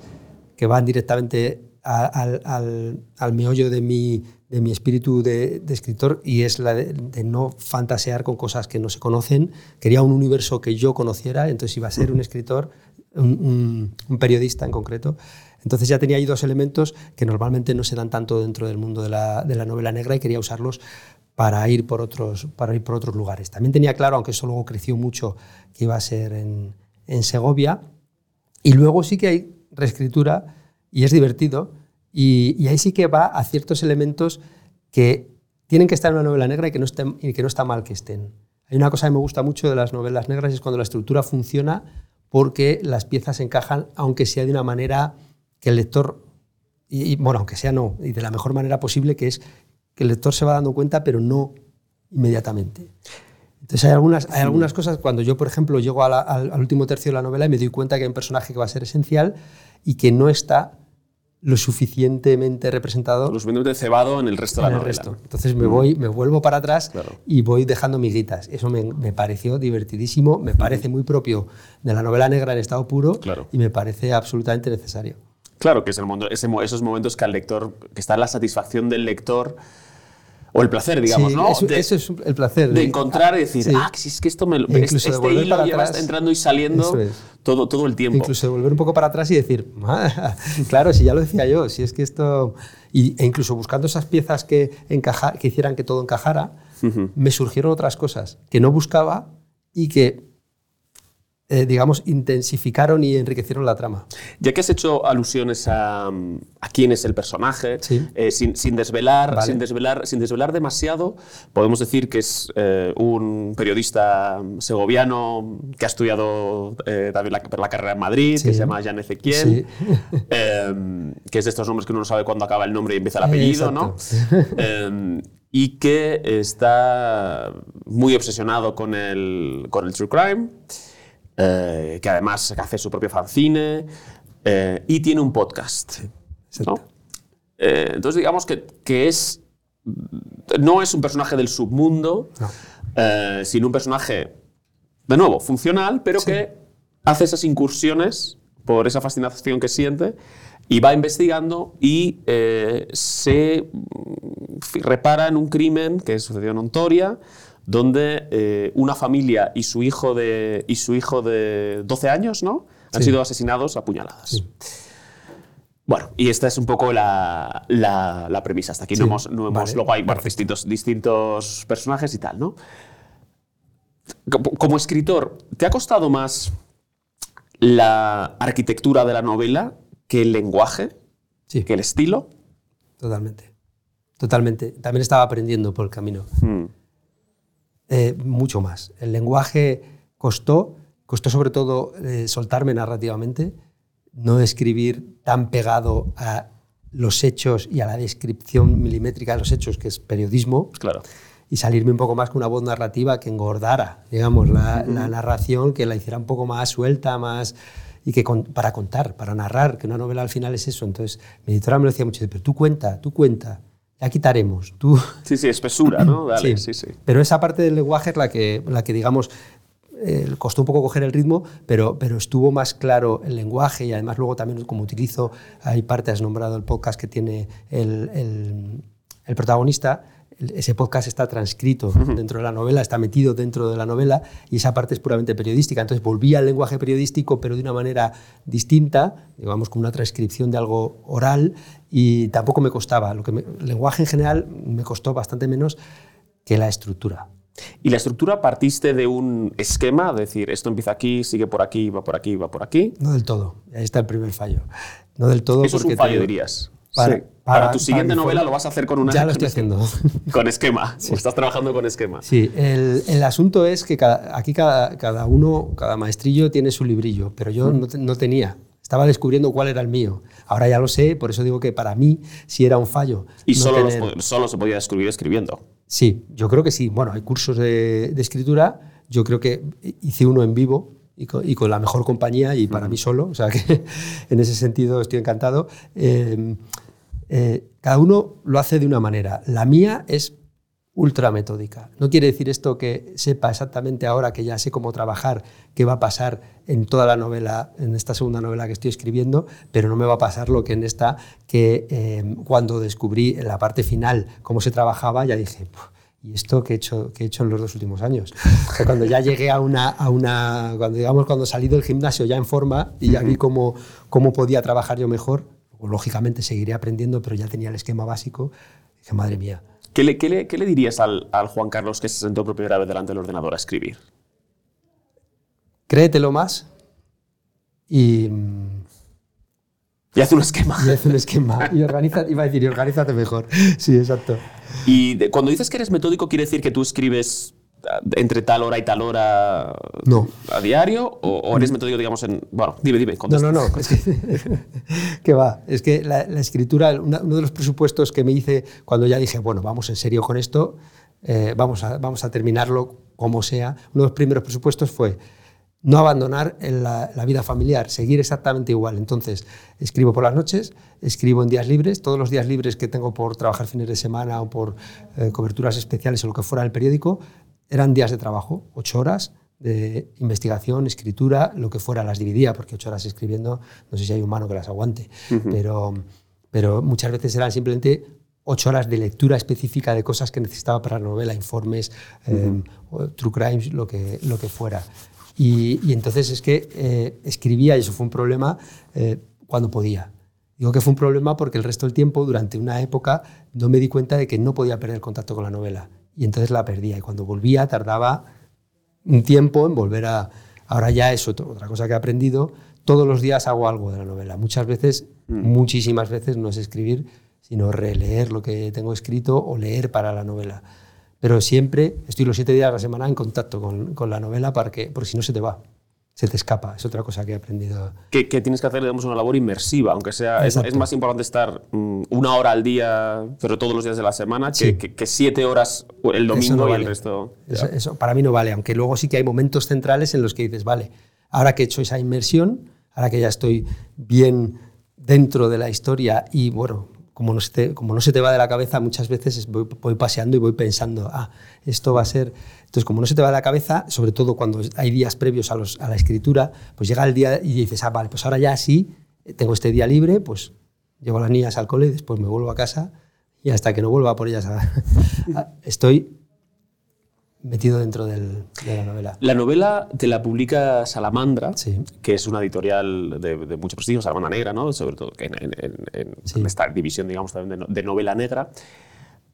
que van directamente al, al- al meollo de mi, de mi espíritu de, escritor y es la de, no fantasear con cosas que no se conocen. Quería un universo que yo conociera, entonces iba a ser un escritor, un periodista en concreto. Entonces ya tenía ahí dos elementos que normalmente no se dan tanto dentro del mundo de la, de la novela negra y quería usarlos para ir por otros, para ir por otros lugares. También tenía claro, aunque eso luego creció mucho, que iba a ser en, en Segovia. Y luego sí que hay reescritura y es divertido. Y, y ahí sí que va a ciertos elementos que tienen que estar en una novela negra y que, no estén, y que no está mal que estén. Hay una cosa que me gusta mucho de las novelas negras es cuando la estructura funciona porque las piezas encajan, aunque sea de una manera que el lector, y, y, bueno, aunque sea no, y de la mejor manera posible, que es que el lector se va dando cuenta, pero no inmediatamente. Entonces hay algunas, hay algunas cosas, cuando yo, por ejemplo, llego la- al, al último tercio de la novela y me doy cuenta que hay un personaje que va a ser esencial y que no está lo suficientemente representado Lo suficientemente cebado en el resto de en la el novela. resto. Entonces me voy, me vuelvo para atrás Claro. y voy dejando miguitas. Eso me, me pareció divertidísimo, me parece muy propio de la novela negra en estado puro Claro. y me parece absolutamente necesario. Claro, que es el mundo, ese esos momentos que al lector, que está la satisfacción del lector, o el placer, digamos, Sí, ¿no? eso, de, eso es el placer. de encontrar y decir, Sí. ah, si es que esto me lo. E incluso este de volver hilo para lleva atrás. entrando y saliendo es. todo, todo el tiempo. Incluso de volver un poco para atrás y decir, "Ah, claro, si ya lo decía yo, si es que esto... Y, e incluso buscando esas piezas que, encaja, que hicieran que todo encajara, me surgieron otras cosas que no buscaba y que, eh, digamos, intensificaron y enriquecieron la trama. Ya que has hecho alusiones a, a quién es el personaje, Sí. eh, sin, sin desvelar, Vale. sin, desvelar, sin desvelar demasiado, podemos decir que es eh, un periodista segoviano que ha estudiado eh, también la, la carrera en Madrid, Sí. que se llama Jan Ezequiel, Sí. eh, que es de estos nombres que uno no sabe cuándo acaba el nombre y empieza el apellido, ¿no? Eh, y que está muy obsesionado con el, con el true crime, eh, que además hace su propio fanzine eh, y tiene un podcast. Eh, entonces digamos que, que es no es un personaje del submundo, No. eh, sino un personaje, de nuevo, funcional, pero Sí. que hace esas incursiones por esa fascinación que siente y va investigando y se mm, repara en un crimen que sucedió en Ontoria, donde eh, una familia y su hijo de, y su hijo de 12 años ¿no? han Sí. sido asesinados a puñaladas. Sí. Bueno, y esta es un poco la, la- la premisa. Hasta aquí no hemos. No hemos vale, luego hay bueno, distintos, distintos personajes y tal, ¿no? Como, como escritor, ¿te ha costado más la arquitectura de la novela que el lenguaje, Sí, que el estilo? totalmente. Totalmente. También estaba aprendiendo por el camino. Hmm. Eh, mucho más. El lenguaje costó, costó sobre todo eh, soltarme narrativamente, no escribir tan pegado a los hechos y a la descripción milimétrica de los hechos, que es periodismo, Claro. y salirme un poco más con una voz narrativa que engordara, digamos, la, la narración, que la hiciera un poco más suelta, más y que con- para contar, para narrar, que una novela al final es eso. Entonces, mi editora me lo decía mucho, pero tú cuenta, tú cuenta. Ya quitaremos. Tú, Sí, sí, espesura, ¿no? Dale, sí, sí. Pero esa parte del lenguaje es la que, la que digamos, eh, costó un poco coger el ritmo, pero, pero estuvo más claro el lenguaje y además luego también como utilizo, hay parte, has nombrado el podcast que tiene el, el- el protagonista, ese podcast está transcrito dentro de la novela, está metido dentro de la novela y esa parte es puramente periodística. Entonces volví al lenguaje periodístico, pero de una manera distinta, digamos como una transcripción de algo oral y tampoco me costaba. Lo que me- el lenguaje en general me costó bastante menos que la estructura. ¿Y la estructura partiste de un esquema? Es decir, esto empieza aquí, sigue por aquí, va por aquí, va por aquí. No del todo. Ahí está el primer fallo. No del todo Eso es un fallo, te- dirías. Para- Sí. para- Para tu para siguiente novela lo vas a hacer con una... Ya lo estoy haciendo. Con esquema. O estás trabajando con esquema. Sí, el, el asunto es que cada- aquí cada, cada uno, cada maestrillo tiene su librillo, pero yo no, te- no tenía. Estaba descubriendo cuál era el mío. Ahora ya lo sé, por eso digo que para mí sí era un fallo. Y no solo, los tener- po- solo se podía descubrir escribiendo. Sí, yo creo que sí. Bueno, hay cursos de, de escritura. Yo creo que hice uno en vivo y con, y con la mejor compañía y para mí solo. O sea que en ese sentido estoy encantado. Eh, eh, cada uno lo hace de una manera. La mía es ultra metódica. No quiere decir esto que sepa exactamente ahora que ya sé cómo trabajar, qué va a pasar en toda la novela, en esta segunda novela que estoy escribiendo, pero no me va a pasar lo que en esta, que eh, cuando descubrí en la parte final cómo se trabajaba, ya dije, "Puf, ¿y esto que he hecho, que he hecho en los dos últimos años? O sea, cuando ya llegué a una, a una cuando digamos, cuando salí del gimnasio ya en forma y ya vi cómo, cómo podía trabajar yo mejor, lógicamente seguiré aprendiendo, pero ya tenía el esquema básico, dije, madre mía, ¿Qué le, qué le- qué le dirías al, al Juan Carlos que se sentó por primera vez delante del ordenador a escribir? créetelo más y, Y hace un esquema. y haz un esquema. Y organiza, iba a decir, y organízate mejor. Sí, exacto. Y de- cuando dices que eres metódico, ¿quiere decir que tú escribes entre tal hora y tal hora No. a diario? ¿O, o eres metódico, digamos, en. Bueno, dime, dime. No, contesta. no, no. Es que, que va. Es que la, la escritura, una- uno de los presupuestos que me hice cuando ya dije, bueno, vamos en serio con esto, eh, vamos, a, vamos a terminarlo como sea, uno de los primeros presupuestos fue no abandonar la, la vida familiar, seguir exactamente igual. Entonces, escribo por las noches, escribo en días libres, todos los días libres que tengo por trabajar fines de semana o por eh, coberturas especiales o lo que fuera del periódico, eran días de trabajo, ocho horas de investigación, escritura, lo que fuera, las dividía, porque ocho horas escribiendo, no sé si hay un humano que las aguante, pero, pero muchas veces eran simplemente ocho horas de lectura específica de cosas que necesitaba para la novela, informes, eh, true crimes, lo que, lo que fuera. Y, y entonces es que eh, escribía, y eso fue un problema, eh, cuando podía. Digo que fue un problema porque el resto del tiempo, durante una época, no me di cuenta de que no podía perder contacto con la novela. Y entonces la perdía. Y cuando volvía, tardaba un tiempo en volver a... Ahora ya es otro- otra cosa que he aprendido. Todos los días hago algo de la novela. Muchas veces, muchísimas veces, no es escribir, sino releer lo que tengo escrito o leer para la novela. Pero siempre estoy los siete días de la semana en contacto con, con la novela para que, porque si no se te va, se te escapa. Es otra cosa que he aprendido. Que, que tienes que hacer, digamos, una labor inmersiva, aunque sea. Es, más importante estar mm, una hora al día, pero todos los días de la semana, que, Sí. que- que siete horas el domingo no y el resto. Eso, eso para mí no vale, aunque luego sí que hay momentos centrales en los que dices, vale, ahora que he hecho esa inmersión, ahora que ya estoy bien dentro de la historia y bueno, como no se te, como no se te va de la cabeza, muchas veces es- voy, paseando y voy pensando, ah, esto va a ser... Entonces, como no se te va de la cabeza, sobre todo cuando hay días previos a, los- a la escritura, pues llega el día y dices, ah, vale, pues ahora ya sí, tengo este día libre, pues llevo a las niñas al cole después me vuelvo a casa y hasta que no vuelva por ellas a- a- estoy metido dentro del- de la novela. La novela te la publica Salamandra, Sí. que es una editorial de, de mucho prestigio, Salamandra Negra, ¿no? sobre todo en, en- en- en Sí. esta división, digamos, también de, de novela negra.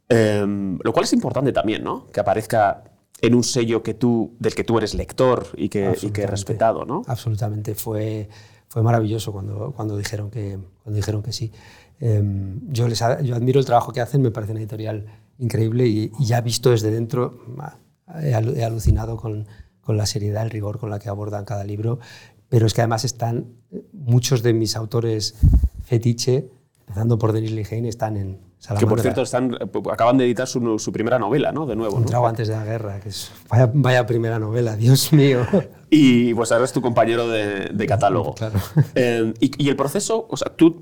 Em, lo cual es importante también, ¿no? Que aparezca en un sello que tú, del que tú eres lector y que, y que respetado, ¿no? Absolutamente, fue, fue maravilloso cuando, cuando, dijeron que, cuando dijeron que sí. Em, yo, les, yo admiro el trabajo que hacen, me parece una editorial increíble y, y ya visto desde dentro, he, alu- he alucinado con, con la seriedad, el rigor con la que abordan cada libro, pero es que además están muchos de mis autores fetiche, empezando por Denis Lehane, están en Que Salamandra. por cierto están, eh, acaban de editar su, su primera novela, ¿no? De nuevo. Un ¿no? trago antes de la guerra, que es vaya, vaya primera novela, Dios mío. Y pues ahora es tu compañero de, de catálogo. Claro. Eh, y, y el proceso, o sea, ¿tú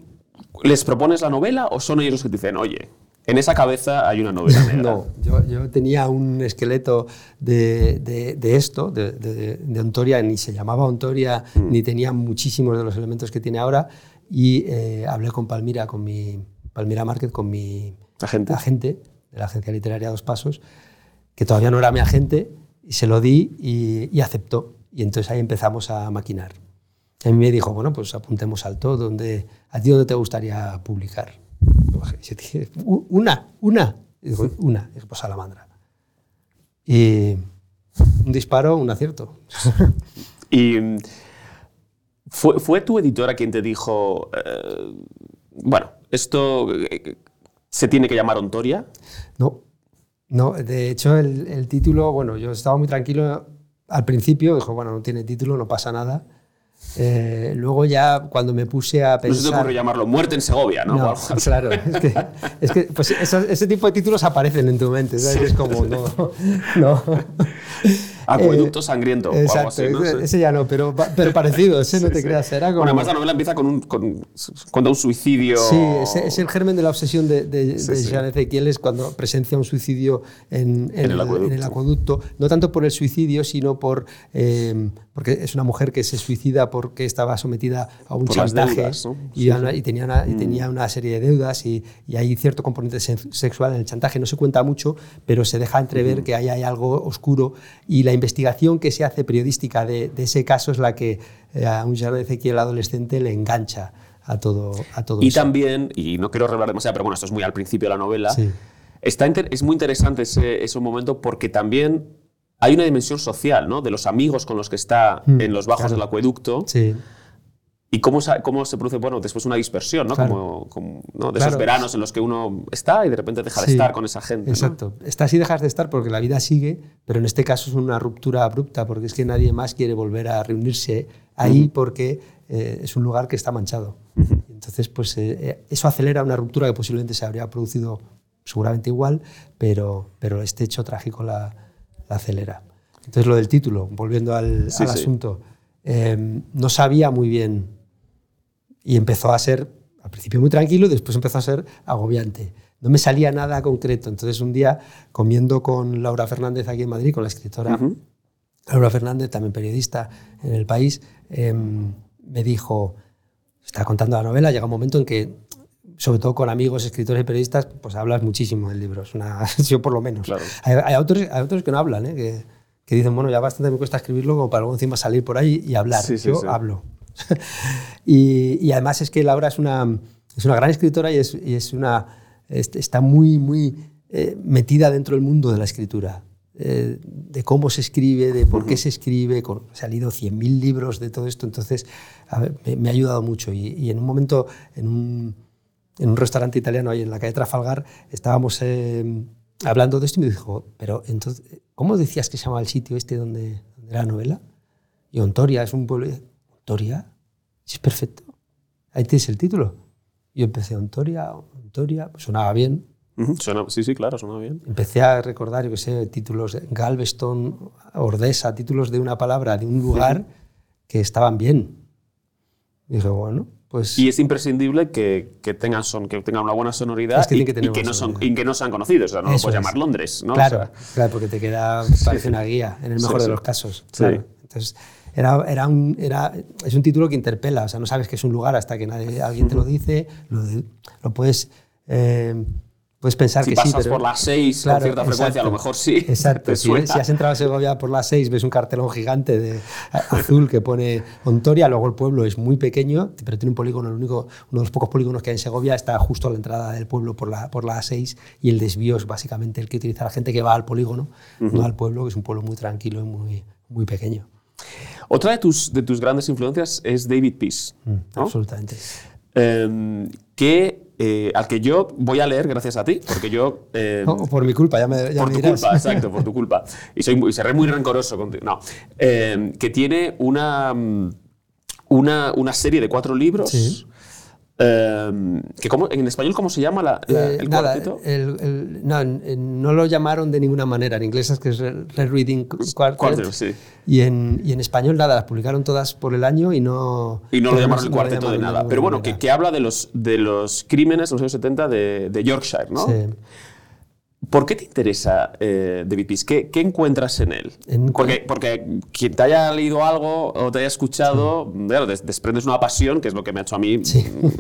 les propones la novela o son ellos los que te dicen, oye, en esa cabeza hay una novela negra. No, yo, yo tenía un esqueleto de, de- de esto, de, de- Ontoria, ni se llamaba Ontoria, Mm. ni tenía muchísimos de los elementos que tiene ahora. Y eh, hablé con Palmira, con mi Palmira Market, con mi Agente. agente de la agencia literaria Dos Pasos, que todavía no era mi agente, y se lo di y, y aceptó. Y entonces ahí empezamos a maquinar. A mí me dijo, bueno, pues apuntemos al todo, donde, ¿a ti dónde te gustaría publicar? Yo dije, "U- una, una. Y dijo, una. Y dije, pues Salamandra. Y un disparo, un acierto. Y mm, fue, fue tu editora quien te dijo, eh, bueno, esto eh, se tiene que llamar Ontoria. No, no, de hecho el, el título, bueno, yo estaba muy tranquilo al principio, dijo, bueno, no tiene título, no pasa nada. Eh, luego ya cuando me puse a No pensar... se te ocurrió llamarlo Muerte en Segovia, ¿no? No, claro, es que, es que, pues, esos- ese tipo de títulos aparecen en tu mente, ¿sabes? Es como, no, no. Acueducto Eh, sangriento o algo Exacto, así, ¿no? ese, ya no, pero, pero parecido, ese no te creas, era como... Bueno, además la novela empieza con un, con, cuenta un suicidio. Sí, es el germen de la obsesión de, de, de. Jean Ezequiel es cuando presencia un suicidio en, en En el acueducto. en el acueducto. No tanto por el suicidio, sino por eh, porque es una mujer que se suicida porque estaba sometida a un Por chantaje deudas, ¿no? y, Sí, a una- y tenía una, y tenía una serie de deudas y, y hay cierto componente sexual en el chantaje. No se cuenta mucho, pero se deja entrever que ahí hay algo oscuro y la investigación que se hace periodística de, de ese caso es la que eh, a un Jean Ezequiel adolescente le engancha a todo, a todo Y eso. también, y no quiero revelar demasiado, pero bueno, esto es muy al principio de la novela, Sí. está es muy interesante ese, ese momento porque también hay una dimensión social, ¿no? De los amigos con los que está Mm, en los bajos claro. del acueducto Sí. y cómo, se produce, bueno, después una dispersión, ¿no? Claro. Como, como, ¿no? De Claro. esos veranos en los que uno está y de repente deja de Sí, estar con esa gente. ¿no? Exacto. Estás y dejas de estar porque la vida sigue, pero en este caso es una ruptura abrupta porque es que nadie más quiere volver a reunirse ahí porque eh, es un lugar que está manchado. Entonces, pues eh, eh, eso acelera una ruptura que posiblemente se habría producido seguramente igual, pero, pero este hecho trágico la, la acelera. Entonces, lo del título, volviendo al, Sí, al sí. asunto, eh, no sabía muy bien y empezó a ser, al principio muy tranquilo, y después empezó a ser agobiante. No me salía nada concreto. Entonces un día, comiendo con Laura Fernández aquí en Madrid, con la escritora. Laura Fernández, también periodista en el país, em, me dijo, está contando la novela, llega un momento en que, sobre todo con amigos, escritores y periodistas, pues hablas muchísimo del libro, es una, yo por lo menos. Claro. Hay, hay autores, hay autores que no hablan, ¿eh? que, que dicen, bueno, ya bastante me cuesta escribirlo como para luego encima salir por ahí y hablar. Sí, sí, yo sí. hablo. y, y además es que Laura es una, es una gran escritora y, es, y es una, es- está muy, muy eh, metida dentro del mundo de la escritura. eh, de cómo se escribe, de por qué se escribe, con, se han leído 100.000 libros de todo esto, entonces a ver, me, me ha ayudado mucho. Y, y en un momento, en un, en un restaurante italiano ahí en la calle Trafalgar, estábamos eh, hablando de esto y me dijo, pero entonces, ¿cómo decías que se llamaba el sitio este donde, donde era la novela? Y Ontoria es un pueblo. ¿Ontoria? Es perfecto. Ahí tienes el título. Yo empecé Ontoria, Ontoria, pues sonaba bien. Suena- sí, sí, claro, suena bien. Empecé a recordar, yo qué sé, títulos de Galveston, Ordesa, títulos de una palabra, de un lugar que estaban bien. Y dije, bueno, pues. Y es imprescindible que, que tengan, son, que tengan una buena sonoridad Es que y, que y no son, y que no sean conocidos. O sea, no lo puedes es. llamar Londres, ¿no? O Claro, sea, claro, porque te queda, parece una guía, en el Sí, mejor de sí. los casos. Sí. claro. Entonces, era, era un, era, es un título que interpela, o sea, no sabes que es un lugar hasta que nadie, alguien te lo dice, lo, lo puedes, eh, puedes pensar si que sí, pasas pero... por las seis Claro, con cierta frecuencia, a lo mejor sí. Exacto, si, has entrado a Segovia por las 6, ves un cartelón gigante de azul que pone Ontoria, luego el pueblo es muy pequeño, pero tiene un polígono, el único, uno de los pocos polígonos que hay en Segovia está justo a la entrada del pueblo por la, por la A6 y el desvío es básicamente el que utiliza la gente que va al polígono, no al pueblo, que es un pueblo muy tranquilo y muy, muy pequeño. Otra de tus, de tus grandes influencias es David Peace, ¿no? Absolutamente. Eh, que, eh, al que yo voy a leer gracias a ti, porque yo... eh, No, por mi culpa, ya me, ya por me tu dirás. culpa, exacto, por tu culpa. Y, soy muy- seré muy rencoroso contigo. No. Eh, que tiene una, mm, una, una serie de cuatro libros Sí. Eh, que cómo- ¿En español cómo se llama la- la- Eh, el nada, cuarteto? el- el- no, no lo llamaron de ninguna manera. En inglés es que es Red Reading Quartet. Sí. y, en, y en español nada, las publicaron todas por el año y no... Y no lo llamaron el no cuarteto de nada. Pero bueno, que, que habla de los, de los crímenes de los años 70 de, de Yorkshire, ¿no? Sí. ¿Por qué te interesa eh, David Peace? ¿Qué, qué encuentras en él? En- porque, porque quien te haya leído algo o te haya escuchado, claro, des- desprendes una pasión, que es lo que me ha hecho a mí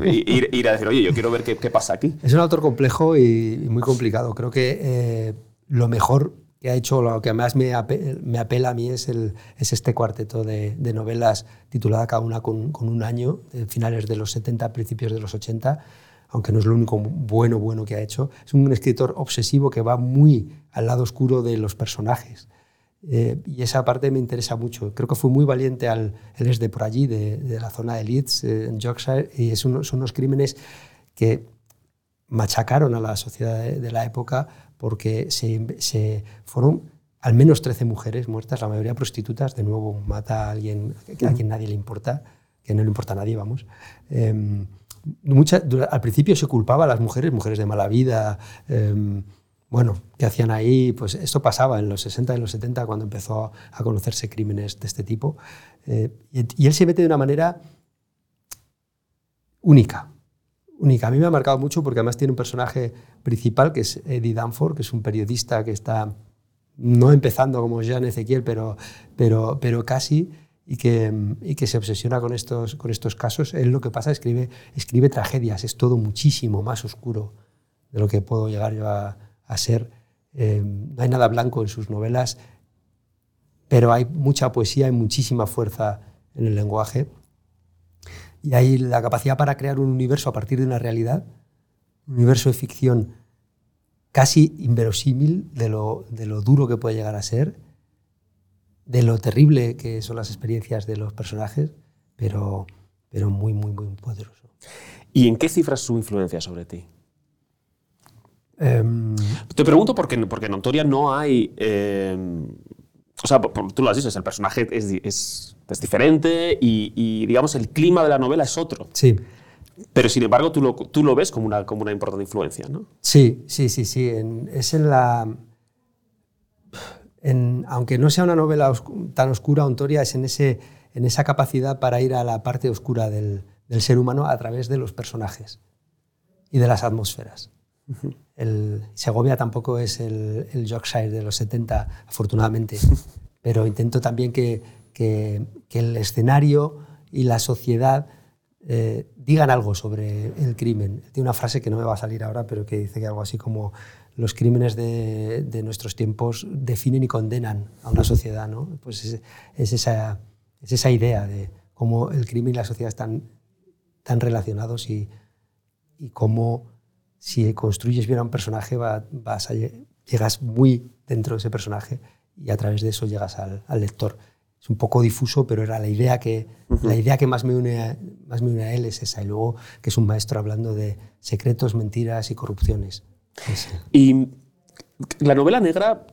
ir, ir a decir, oye, yo quiero ver qué, qué pasa aquí. Es un autor complejo y, y muy complicado. Creo que eh, lo mejor que ha hecho, lo que más me, ape- me apela a mí es, el, es este cuarteto de, de novelas titulada cada una con, con un año, de finales de los 70, principios de los 80, aunque no es lo único bueno, bueno que ha hecho. Es un escritor obsesivo que va muy al lado oscuro de los personajes. Eh, y esa parte me interesa mucho. Creo que fue muy valiente al, él es de por allí, de, de la zona de Leeds, eh, en Yorkshire, y es uno- son unos crímenes que machacaron a la sociedad de, de la época porque se, se fueron al menos 13 mujeres muertas, la mayoría prostitutas, de nuevo mata a alguien a quien nadie le importa, que no le importa a nadie, vamos. Eh, mucha- al principio se culpaba a las mujeres, mujeres de mala vida, eh, bueno, ¿qué hacían ahí? Pues esto pasaba en los 60 y en los 70 cuando empezó a conocerse crímenes de este tipo. Eh, y, y él se mete de una manera única, única. A mí me ha marcado mucho porque además tiene un personaje principal que es Eddie Danforth, que es un periodista que está no empezando como Jean Ezequiel, pero, pero, pero casi, y que, y que se obsesiona con estos, con estos casos. Él lo que pasa es escribe, escribe tragedias, es todo muchísimo más oscuro de lo que puedo llegar yo a, a ser. Eh, no hay nada blanco en sus novelas, pero hay mucha poesía y muchísima fuerza en el lenguaje. Y hay la capacidad para crear un universo a partir de una realidad, un universo de ficción casi inverosímil de lo, de lo duro que puede llegar a ser, de lo terrible que son las experiencias de los personajes, pero, pero muy, muy, muy poderoso. ¿Y en qué cifras su influencia sobre ti? Em, Te pregunto porque, porque en Autoria no hay... eh, o sea, tú lo has dicho, el personaje es, es- es diferente y, y, digamos, el clima de la novela es otro. sí, Pero, sin embargo, tú lo, tú lo ves como una, como una importante influencia, ¿no? Sí, sí, sí, sí. En- es en la. En- aunque no sea una novela oscu- tan oscura, Ontoria es en, ese, en esa capacidad para ir a la parte oscura del, del ser humano a través de los personajes y de las atmósferas. El, Segovia tampoco es el, el Yorkshire de los 70, afortunadamente, pero intento también que, que- que el escenario y la sociedad eh, digan algo sobre el crimen. Tiene una frase que no me va a salir ahora, pero que dice que algo así como los crímenes de, de nuestros tiempos definen y condenan a una sociedad. ¿no? Pues es, es esa, es esa idea de cómo el crimen y la sociedad están tan relacionados y, y cómo si construyes bien a un personaje va- vas a lle- llegas muy dentro de ese personaje y a través de eso llegas al, al lector. Es un poco difuso, pero era la idea que, la idea que más, me une a, más me une a él es esa. Y luego que es un maestro hablando de secretos, mentiras y corrupciones. Y la novela negra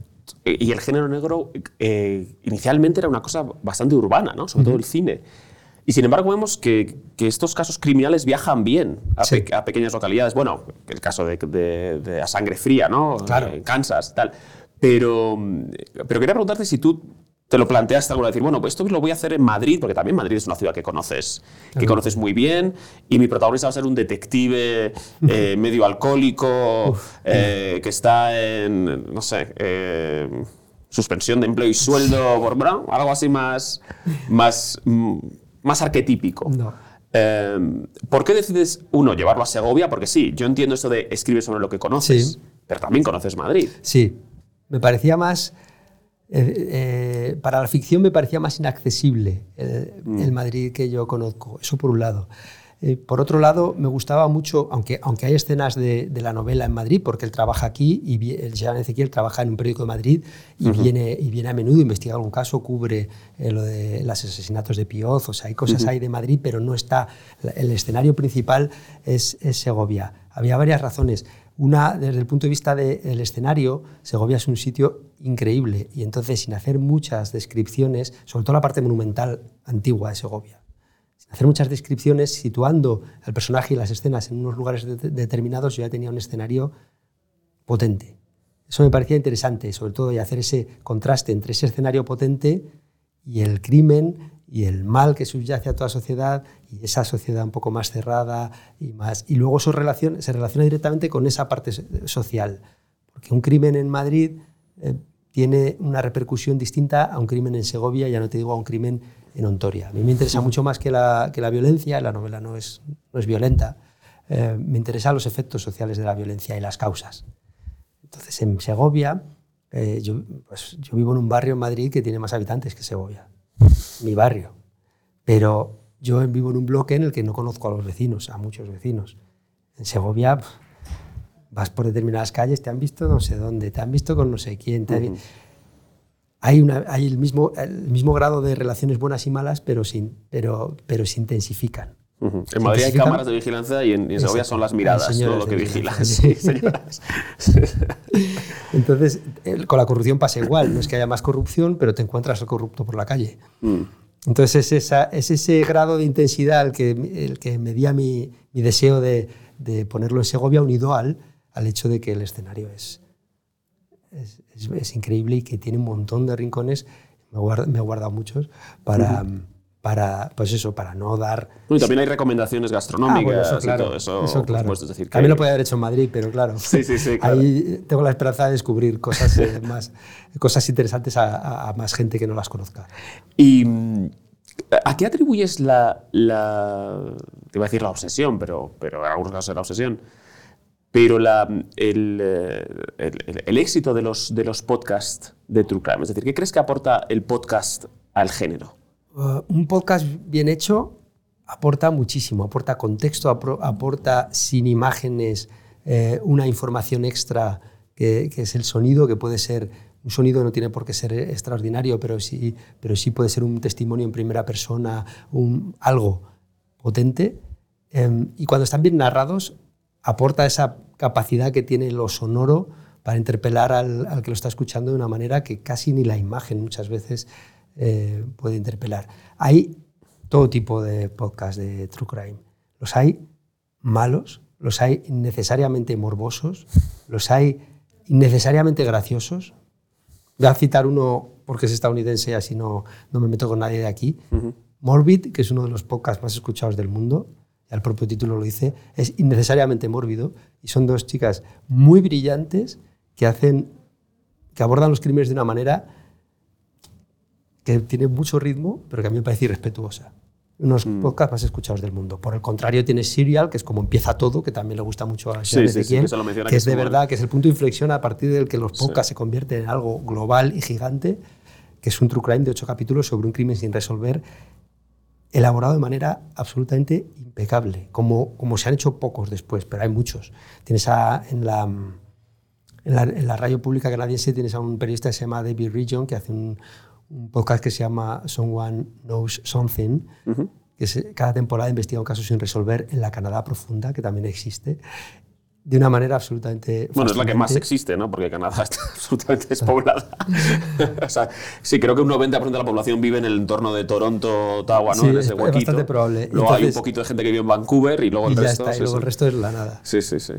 eh, y el género negro eh, inicialmente era una cosa bastante urbana, ¿no? sobre todo el cine. Y sin embargo vemos que, que estos casos criminales viajan bien a, Sí. pe- a pequeñas localidades. Bueno, el caso de, de- de A Sangre Fría, ¿no? Claro. En Kansas, tal. Pero, pero quería preguntarte si tú te lo planteaste alguna vez, decir, bueno, pues esto lo voy a hacer en Madrid, porque también Madrid es una ciudad que conoces, que conoces muy bien, y mi protagonista va a ser un detective eh, medio alcohólico, eh, que está en, no sé, eh, suspensión de empleo y sueldo, por, bueno, algo así más, más, mm, más arquetípico. No. Eh, ¿Por qué decides, uno, llevarlo a Segovia? Porque sí, yo entiendo esto de escribir sobre lo que conoces, Sí. pero también conoces Madrid. Sí, me parecía más. Eh, eh, para la ficción me parecía más inaccesible el, el Madrid que yo conozco, eso por un lado. Eh, por otro lado, me gustaba mucho, aunque, aunque hay escenas de, de la novela en Madrid, porque él trabaja aquí y el Jean Ezequiel trabaja en un periódico de Madrid y, viene, y viene a menudo, investiga algún caso, cubre lo de los asesinatos de Pioz, o sea, hay cosas ahí de Madrid, pero no está. El escenario principal es, es Segovia. Había varias razones. Una, desde el punto de vista del escenario, Segovia es un sitio increíble y entonces sin hacer muchas descripciones, sobre todo la parte monumental antigua de Segovia, sin hacer muchas descripciones, situando al personaje y las escenas en unos lugares de- determinados, yo ya tenía un escenario potente. Eso me parecía interesante, sobre todo, y hacer ese contraste entre ese escenario potente y el crimen y el mal que subyace a toda sociedad y esa sociedad un poco más cerrada y más y luego eso relaciona- se relaciona directamente con esa parte so- social porque un crimen en Madrid eh, tiene una repercusión distinta a un crimen en Segovia ya no te digo a un crimen en Ontoria. A mí me interesa mucho más que la, que la violencia la novela no es, no es violenta eh, me interesan los efectos sociales de la violencia y las causas. Entonces en Segovia eh, pues, yo vivo en un barrio en Madrid que tiene más habitantes que Segovia mi barrio. Pero yo vivo en un bloque en el que no conozco a los vecinos, a muchos vecinos. En Segovia vas por determinadas calles, te han visto no sé dónde, te han visto con no sé quién. te han- hay, una, hay el, mismo, el mismo grado de relaciones buenas y malas, pero, sin, pero, pero se intensifican. Ujú. En Madrid hay cámaras de vigilancia y en, en Segovia son las miradas, ¿no? señoras Lo que vigilan. Sí, señoras. Entonces, con la corrupción pasa igual. No es que haya más corrupción, pero te encuentras al corrupto por la calle. Mm. Entonces es, esa- es ese grado de intensidad el que, el que medía mi, mi deseo de, de ponerlo en Segovia unido al, al hecho de que el escenario es, es, es- increíble y que tiene un montón de rincones. Me, guarda- me he guardado muchos para, para, pues eso, para no dar... Y también hay recomendaciones gastronómicas Ah, bueno, eso y claro, todo eso. claro. supuesto, es decir, que- También lo podía haber hecho en Madrid, pero claro. Sí, sí, sí, claro. Ahí tengo la esperanza de descubrir cosas, eh, más, cosas interesantes a, más gente que no las conozca. ¿Y a qué atribuyes la, la- te iba a decir la obsesión, pero, pero en algunos casos era obsesión, pero la, el, eh, el- el- el éxito de los, de los podcasts de True Crime? Es decir, ¿qué crees que aporta el podcast al género? Uh, un podcast bien hecho aporta muchísimo, aporta contexto, aporta sin imágenes eh, una información extra que, es el sonido, que puede ser, un sonido no tiene por qué ser extraordinario, pero sí, pero sí puede ser un testimonio en primera persona, algo potente. Em, y cuando están bien narrados, aporta esa capacidad que tiene lo sonoro para interpelar al que lo está escuchando de una manera que casi ni la imagen muchas veces eh, puede interpelar. Hay todo tipo de podcasts de True Crime. Los hay malos, los hay innecesariamente morbosos, los hay innecesariamente graciosos. Voy a citar uno porque es estadounidense y así no, no me meto con nadie de aquí. Morbid, que es uno de los podcasts más escuchados del mundo, ya el propio título lo dice, es innecesariamente mórbido y son dos chicas muy brillantes que hacen que abordan los crímenes de una manera que tiene mucho ritmo, pero que a mí me parece irrespetuosa. Unos podcasts más escuchados del mundo. Por el contrario, tienes Serial, que es como empieza todo, que también le gusta mucho a Sí, sí, sí, que se lo menciona, que que es de verdad, que es el punto de inflexión a partir del que los podcasts se convierten en algo global y gigante, que es un true crime de ocho capítulos sobre un crimen sin resolver, elaborado de manera absolutamente impecable, como, como se han hecho pocos después, pero hay muchos. Tienes a, en, la, en, la, en la radio pública canadiense tienes a un periodista que se llama David Region, que hace un, un podcast que se llama Someone Knows Something, que cada temporada investiga un caso sin resolver en la Canadá profunda, que también existe, de una manera absolutamente Bueno, es la que más existe, ¿no? Porque Canadá está absolutamente despoblada. o sea, sí, creo que un 90% de la población vive en el entorno de Toronto, Ottawa, ¿no? Sí, en es- ese es huequito. bastante probable. Luego hay un poquito de gente que vive en Vancouver y luego Y el ya resto. está, y luego sí. el resto es la nada. Sí, sí, sí.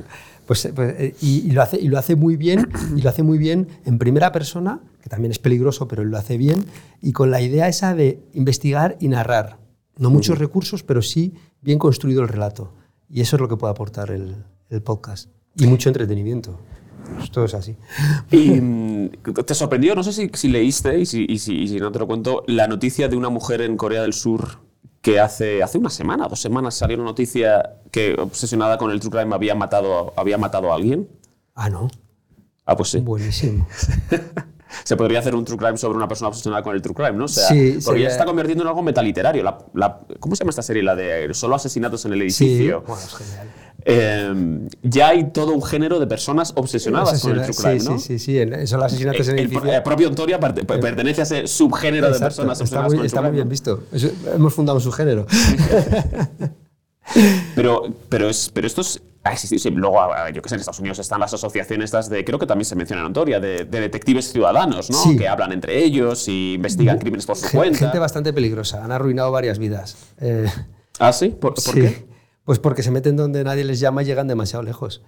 Pues, eh, pues, eh, y, y lo hace, y lo hace muy bien, y lo hace muy bien en primera persona, que también es peligroso, pero él lo hace bien, y con la idea esa de investigar y narrar. No muchos recursos, pero sí bien construido el relato. Y eso es lo que puede aportar el, el podcast. Y mucho entretenimiento. Esto es así. Y mm, te sorprendió, no sé si, si leíste, y si, y si- y si no te lo cuento, la noticia de una mujer en Corea del Sur que hace, hace una semana, dos semanas, salió una noticia que, obsesionada con el true crime, había matado, había matado a alguien. Ah, no. Ah, pues sí. Buenísimo. Se podría hacer un true crime sobre una persona obsesionada con el true crime, ¿no? O sea, Sí, porque sería- ya se está convirtiendo en algo metaliterario. La, la- ¿Cómo se llama esta serie? La de solo asesinatos en el Sí, edificio. bueno, es genial. Eh, ya hay todo un género de personas obsesionadas con el true crime, sí, ¿no? sí, sí, sí. Son los asesinatos en el, el el edificio. propio Ontoria parte- pertenece a ese subgénero de personas está obsesionadas muy, con el está true muy bien crime, visto. Eso- hemos fundado un subgénero. Pero, pero, es, pero esto es, ha existido. sí, luego, ah, yo que sé, en Estados Unidos están las asociaciones estas de, creo que también se menciona en Ontoria, de, de detectives ciudadanos, ¿no? Sí. Que hablan entre ellos y investigan crímenes por su Gen- cuenta. Gente bastante peligrosa. Han arruinado varias vidas. Eh, ¿Ah, sí? ¿Por, qué? Pues porque se meten donde nadie les llama y llegan demasiado lejos.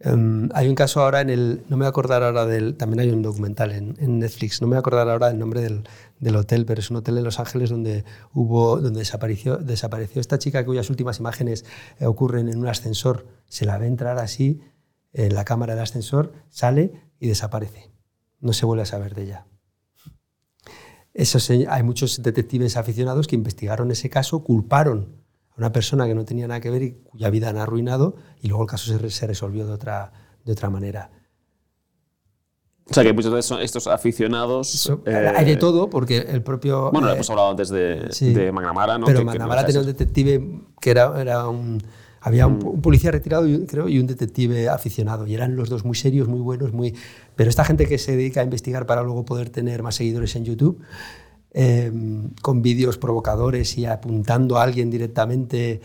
Em, hay un caso ahora en el. No me voy a acordar ahora del. También hay un documental en, en Netflix. No me voy a acordar ahora del nombre del, del hotel, pero es un hotel en Los Ángeles donde hubo. donde desapareció, desapareció esta chica cuyas últimas imágenes eh, ocurren en un ascensor. Se la ve entrar así en la cámara del ascensor, sale y desaparece. No se vuelve a saber de ella. Eso se- hay muchos detectives aficionados que investigaron ese caso, culparon a una persona que no tenía nada que ver y cuya vida han arruinado, y luego el caso se, se resolvió de otra, de otra manera. O sea, que muchos de esos- estos aficionados... Eh, hay de todo, porque el propio. Bueno, eh, hemos hablado antes de, sí. de McNamara, ¿no? Pero no tenía un detective que era, era un. Había un, Mm. un policía retirado, creo, y un detective aficionado. Y eran los dos muy serios, muy buenos, muy. Pero esta gente que se dedica a investigar para luego poder tener más seguidores en YouTube, eh, con vídeos provocadores y apuntando a alguien directamente,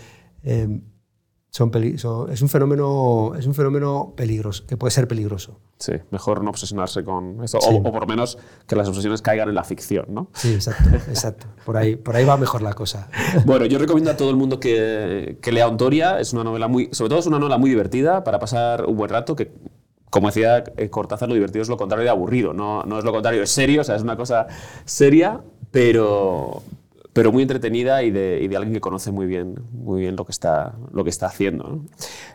son peli- son- es un fenómeno, es un fenómeno peligroso, que puede ser peligroso. Sí, mejor no obsesionarse con eso. Sí. O, o por lo menos que las obsesiones caigan en la ficción, ¿no? Sí, exacto, exacto. Por ahí, por ahí va mejor la cosa. Bueno, yo recomiendo a todo el mundo que, que lea Ontoria. Es una novela muy, sobre todo es una novela muy divertida para pasar un buen rato. Que, como decía eh, Cortázar, lo divertido es lo contrario de aburrido. No, no es lo contrario, es serio. O sea, es una cosa seria, pero, pero muy entretenida y de, y de alguien que conoce muy bien, muy bien lo que está, lo que está haciendo. ¿no?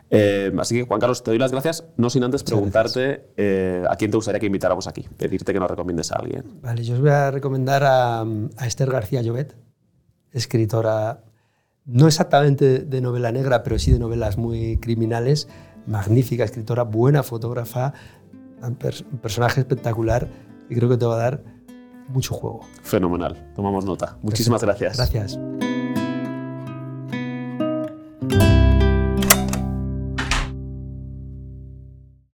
Eh, así que, Juan Carlos, te doy las gracias. No sin antes preguntarte eh, a quién te gustaría que invitáramos aquí. Pedirte que nos recomiendes a alguien. Vale, yo os voy a recomendar a, a Esther García Llobet, escritora no exactamente de novela negra, pero sí de novelas muy criminales, magnífica escritora, buena fotógrafa, un, pers- un personaje espectacular y creo que te va a dar mucho juego. Fenomenal. Tomamos nota. Muchísimas gracias. Gracias.